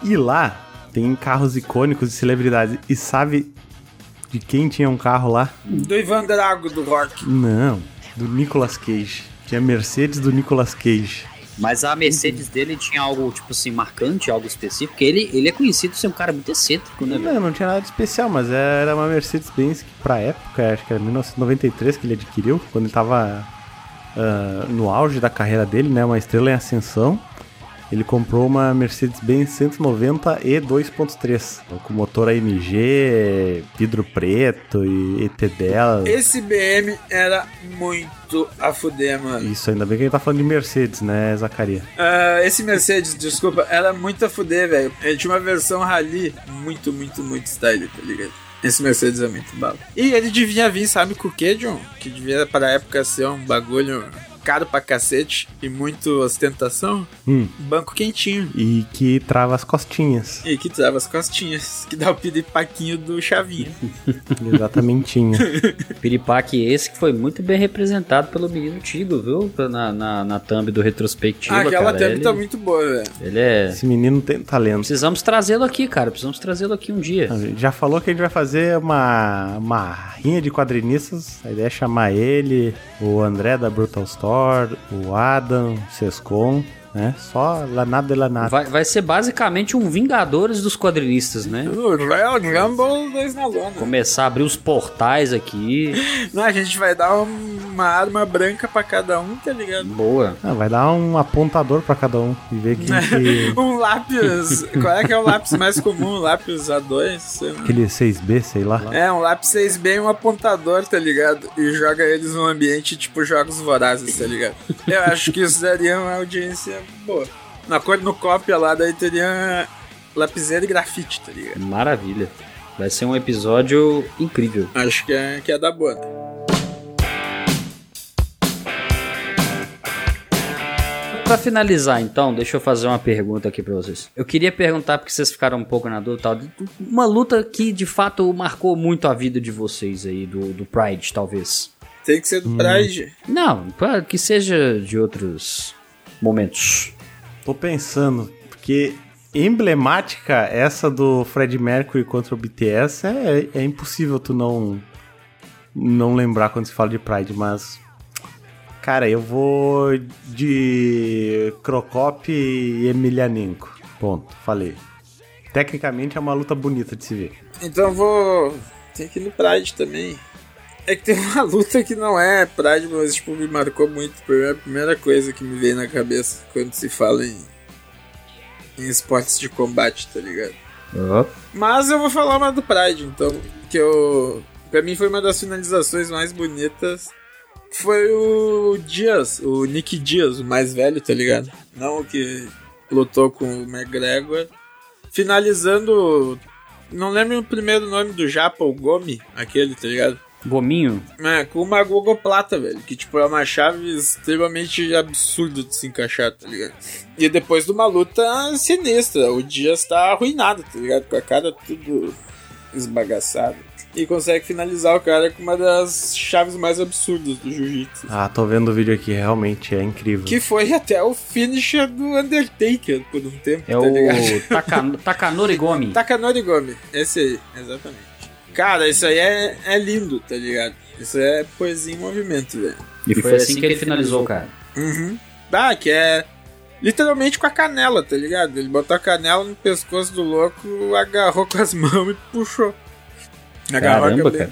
E lá tem carros icônicos de celebridades. E sabe de quem tinha um carro lá? Do Ivan Drago do rock. Não, do Nicolas Cage. Tinha Mercedes do Nicolas Cage. Mas a Mercedes dele tinha algo, tipo assim, marcante, algo específico, porque ele, ele é conhecido por ser um cara muito excêntrico, né? Não, não tinha nada de especial, mas era uma Mercedes-Benz que pra época, acho que era 1993 que ele adquiriu, quando ele tava uh, no auge da carreira dele, né? Uma estrela em ascensão. Ele comprou uma Mercedes-Benz 190 e 2.3, com motor AMG, vidro preto e ET dela. Esse BM era muito a fuder, mano. Isso, ainda bem que ele tá falando de Mercedes, né, Zacaria? Uh, esse Mercedes, desculpa, era muito a fuder, velho. Ele tinha uma versão rally muito, muito, muito style, tá ligado? Esse Mercedes é muito bala. E ele devia vir, sabe com o que, John? Que devia pra época ser um bagulho caro pra cacete e muito ostentação, hum. banco quentinho. E que trava as costinhas. E que trava as costinhas. [LAUGHS] Que dá o piripaquinho do Chavinha. [LAUGHS] Exatamente. [LAUGHS] Piripaque esse que foi muito bem representado pelo menino Tigo, viu? Na, na, na thumb do retrospectiva. Ah, aquela cara. thumb ele, tá muito boa, velho. Ele é. Esse menino tem talento. Precisamos trazê-lo aqui, cara. Precisamos trazê-lo aqui um dia. Já falou que a gente vai fazer uma, uma rinha de quadrinistas. A ideia é chamar ele, o André da Brutal Store o Adam, Sescon, né? Só lá nada lá nada. Vai, vai ser basicamente um Vingadores dos quadrinistas, né? O Royal Rumble 2 na lona. Começar a abrir os portais aqui. [LAUGHS] Não, a gente vai dar uma arma branca pra cada um, tá ligado? Boa. Ah, vai dar um apontador pra cada um e ver quem que... [LAUGHS] um lápis. Qual é que é o lápis mais comum? lápis A2? Aquele 6B, sei lá. É, um lápis 6B e um apontador, tá ligado? E joga eles num ambiente tipo jogos vorazes, tá ligado? Eu acho que isso daria uma audiência boa. Na cor no cópia lá, daí teria lapiseira e grafite, tá ligado? Maravilha. Vai ser um episódio incrível. Acho que é, que é da boa. Pra finalizar, então, deixa eu fazer uma pergunta aqui pra vocês. Eu queria perguntar, porque vocês ficaram um pouco na dúvida, tal, uma luta que de fato marcou muito a vida de vocês aí, do, do Pride, talvez. Tem que ser do Pride. Hum. Não, que seja de outros momentos. Tô pensando, porque emblemática essa do Fred Mercury contra o BTS é, é impossível tu não não lembrar quando se fala de Pride, mas cara, eu vou de Crocop e Emelianenko. Ponto, falei. Tecnicamente é uma luta bonita de se ver. Então eu vou tem que ir no Pride também. É que tem uma [LAUGHS] luta que não é Pride, mas tipo, me marcou muito. Foi a primeira coisa que me veio na cabeça quando se fala em, em esportes de combate, tá ligado? Uhum. Mas eu vou falar uma do Pride, então. Que eu. Pra mim foi uma das finalizações mais bonitas. Foi o Dias, o Nick Dias, o mais velho, tá ligado? Não o que lutou com o McGregor. Finalizando. Não lembro o primeiro nome do Japa, o Gomi, aquele, tá ligado? Gominho? É, com uma gogoplata, velho. Que, tipo, é uma chave extremamente absurda de se encaixar, tá ligado? E depois de uma luta sinistra. O Dias tá arruinado, tá ligado? Com a cara tudo esbagaçada. E consegue finalizar o cara com uma das chaves mais absurdas do jiu-jitsu. Ah, tô vendo o vídeo aqui, realmente é incrível. Que foi até o finisher do Undertaker por um tempo, é tá o Taka, [LAUGHS] Takanori Gomi. Takanori Gomi, esse aí, exatamente. Cara, isso aí é, é lindo, tá ligado? Isso é poesia em movimento, velho. E foi, foi assim, assim que ele finalizou, cara. Uhum. Ah, que é literalmente com a canela, tá ligado? Ele botou a canela no pescoço do louco, agarrou com as [LAUGHS] mãos e puxou. Agarrou Caramba, a cara.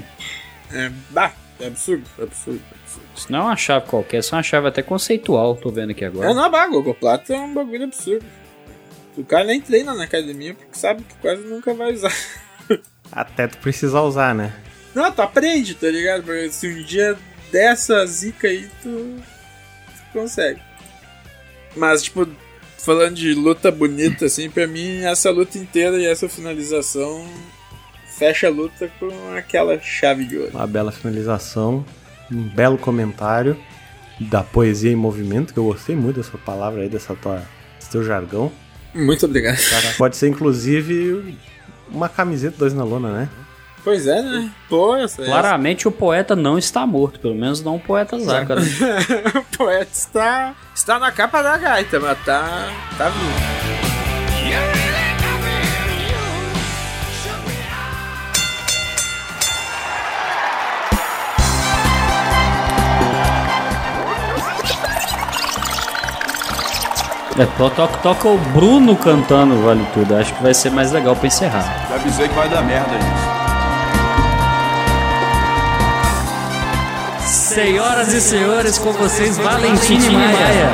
É, bah, é absurdo, é absurdo, é absurdo. Isso não é uma chave qualquer, isso é uma chave até conceitual, tô vendo aqui agora. É, não, bah, Gogoplata é um bagulho absurdo. O cara nem treina na academia porque sabe que quase nunca vai usar. [LAUGHS] Até tu precisar usar, né? Não, tu aprende, tá ligado? Porque se um dia dessa zica aí, tu consegue. Mas, tipo, falando de luta bonita, assim, pra mim, essa luta inteira e essa finalização fecha a luta com aquela chave de ouro. Uma bela finalização, um belo comentário da poesia em movimento, que eu gostei muito dessa palavra aí, dessa tua, desse teu jargão. Muito obrigado. Pode ser, inclusive, uma camiseta dois na lona, né? Pois é, né? Pô, essa, Claramente o poeta não está morto, pelo menos não o poeta Zácaro. [LAUGHS] o poeta está, está na capa da gaita, mas tá, tá vivo. É, to- toca, toca o Bruno cantando Vale Tudo. Acho que vai ser mais legal pra encerrar. Já avisei que vai dar merda isso. Senhoras e senhores, com vocês, Valentine Maia.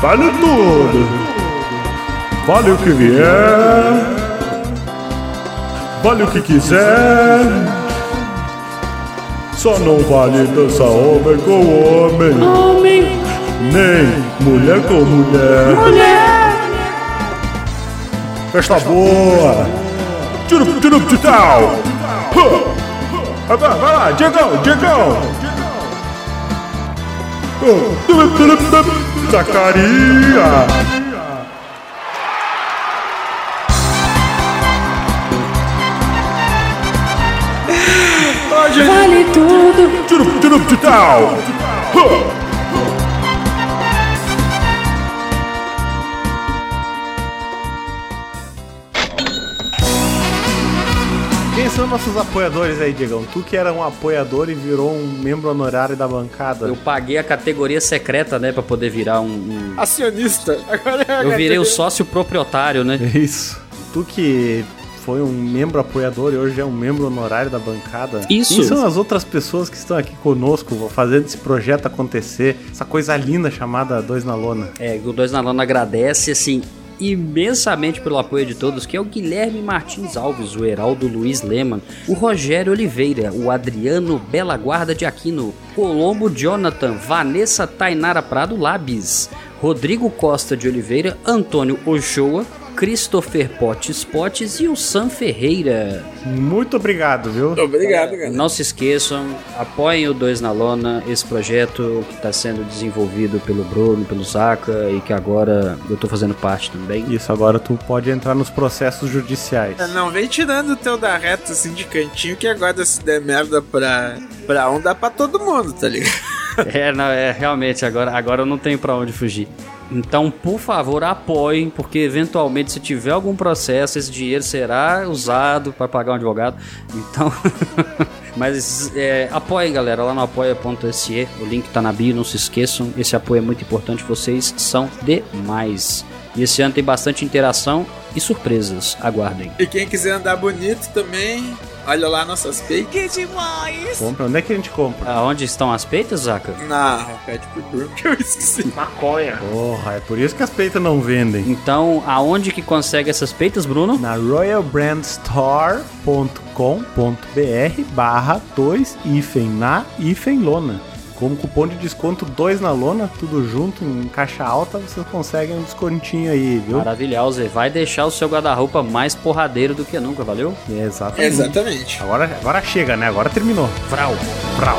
Vale tudo. Vale o que vier. Vale o que quiser. Só não vale dançar homem com homem. Homem. Nem mulher com mulher. Mulher. Festa boa. Tiro, tiro, tchau. Vai, vai vai lá, Diegão, Diegão. Zacaria. Tudo. Tiro, tiro, tchau. Quem são nossos apoiadores aí, Diegão? Tu que era um apoiador e virou um membro honorário da bancada. Eu paguei a categoria secreta, né, pra poder virar um. um- Acionista. Agora é Eu virei o sócio proprietário, né? [LAUGHS] Isso. Tu que foi um membro apoiador e hoje é um membro honorário da bancada. Isso. Quem são as outras pessoas que estão aqui conosco fazendo esse projeto acontecer? Essa coisa linda chamada Dois na Lona. É, o Dois na Lona agradece, assim, imensamente pelo apoio de todos, que é o Guilherme Martins Alves, o Heraldo Luiz Leman, o Rogério Oliveira, o Adriano Bela Guarda de Aquino, Colombo Jonathan, Vanessa Tainara Prado Labis, Rodrigo Costa de Oliveira, Antônio Ochoa, Christopher Potes Potes e o Sam Ferreira. Muito obrigado, viu? Obrigado, cara. Não se esqueçam, apoiem o Dois na Lona, esse projeto que está sendo desenvolvido pelo Bruno, pelo Zaca e que agora eu tô fazendo parte também. Isso, agora tu pode entrar nos processos judiciais. Não vem tirando o teu da reta assim de cantinho, que agora se der merda pra, pra um, dá pra todo mundo, tá ligado? [LAUGHS] É, não, é realmente, agora, agora eu não tenho pra onde fugir. Então, por favor, apoiem, porque eventualmente, se tiver algum processo, esse dinheiro será usado para pagar um advogado. Então, [LAUGHS] mas é, apoiem, galera, lá no apoia.se. O link tá na bio, não se esqueçam. Esse apoio é muito importante, vocês são demais. E esse ano tem bastante interação e surpresas. Aguardem. E quem quiser andar bonito também, olha lá nossas peitas. Que demais! Compra. Onde é que a gente compra? Aonde estão as peitas, Zaca? Na, Bruno que eu esqueci. Maconha. Porra, é por isso que as peitas não vendem. Então, aonde que consegue essas peitas, Bruno? Na royalbrandstore.com.br barra 2 hífen na hífen lona. Com cupom de desconto 2 na lona, tudo junto em caixa alta, vocês conseguem um descontinho aí, viu? Maravilhoso, vai deixar o seu guarda-roupa mais porradeiro do que nunca, valeu? Exatamente. Exatamente. Agora, agora chega, né? Agora terminou. Vrau. Vrau.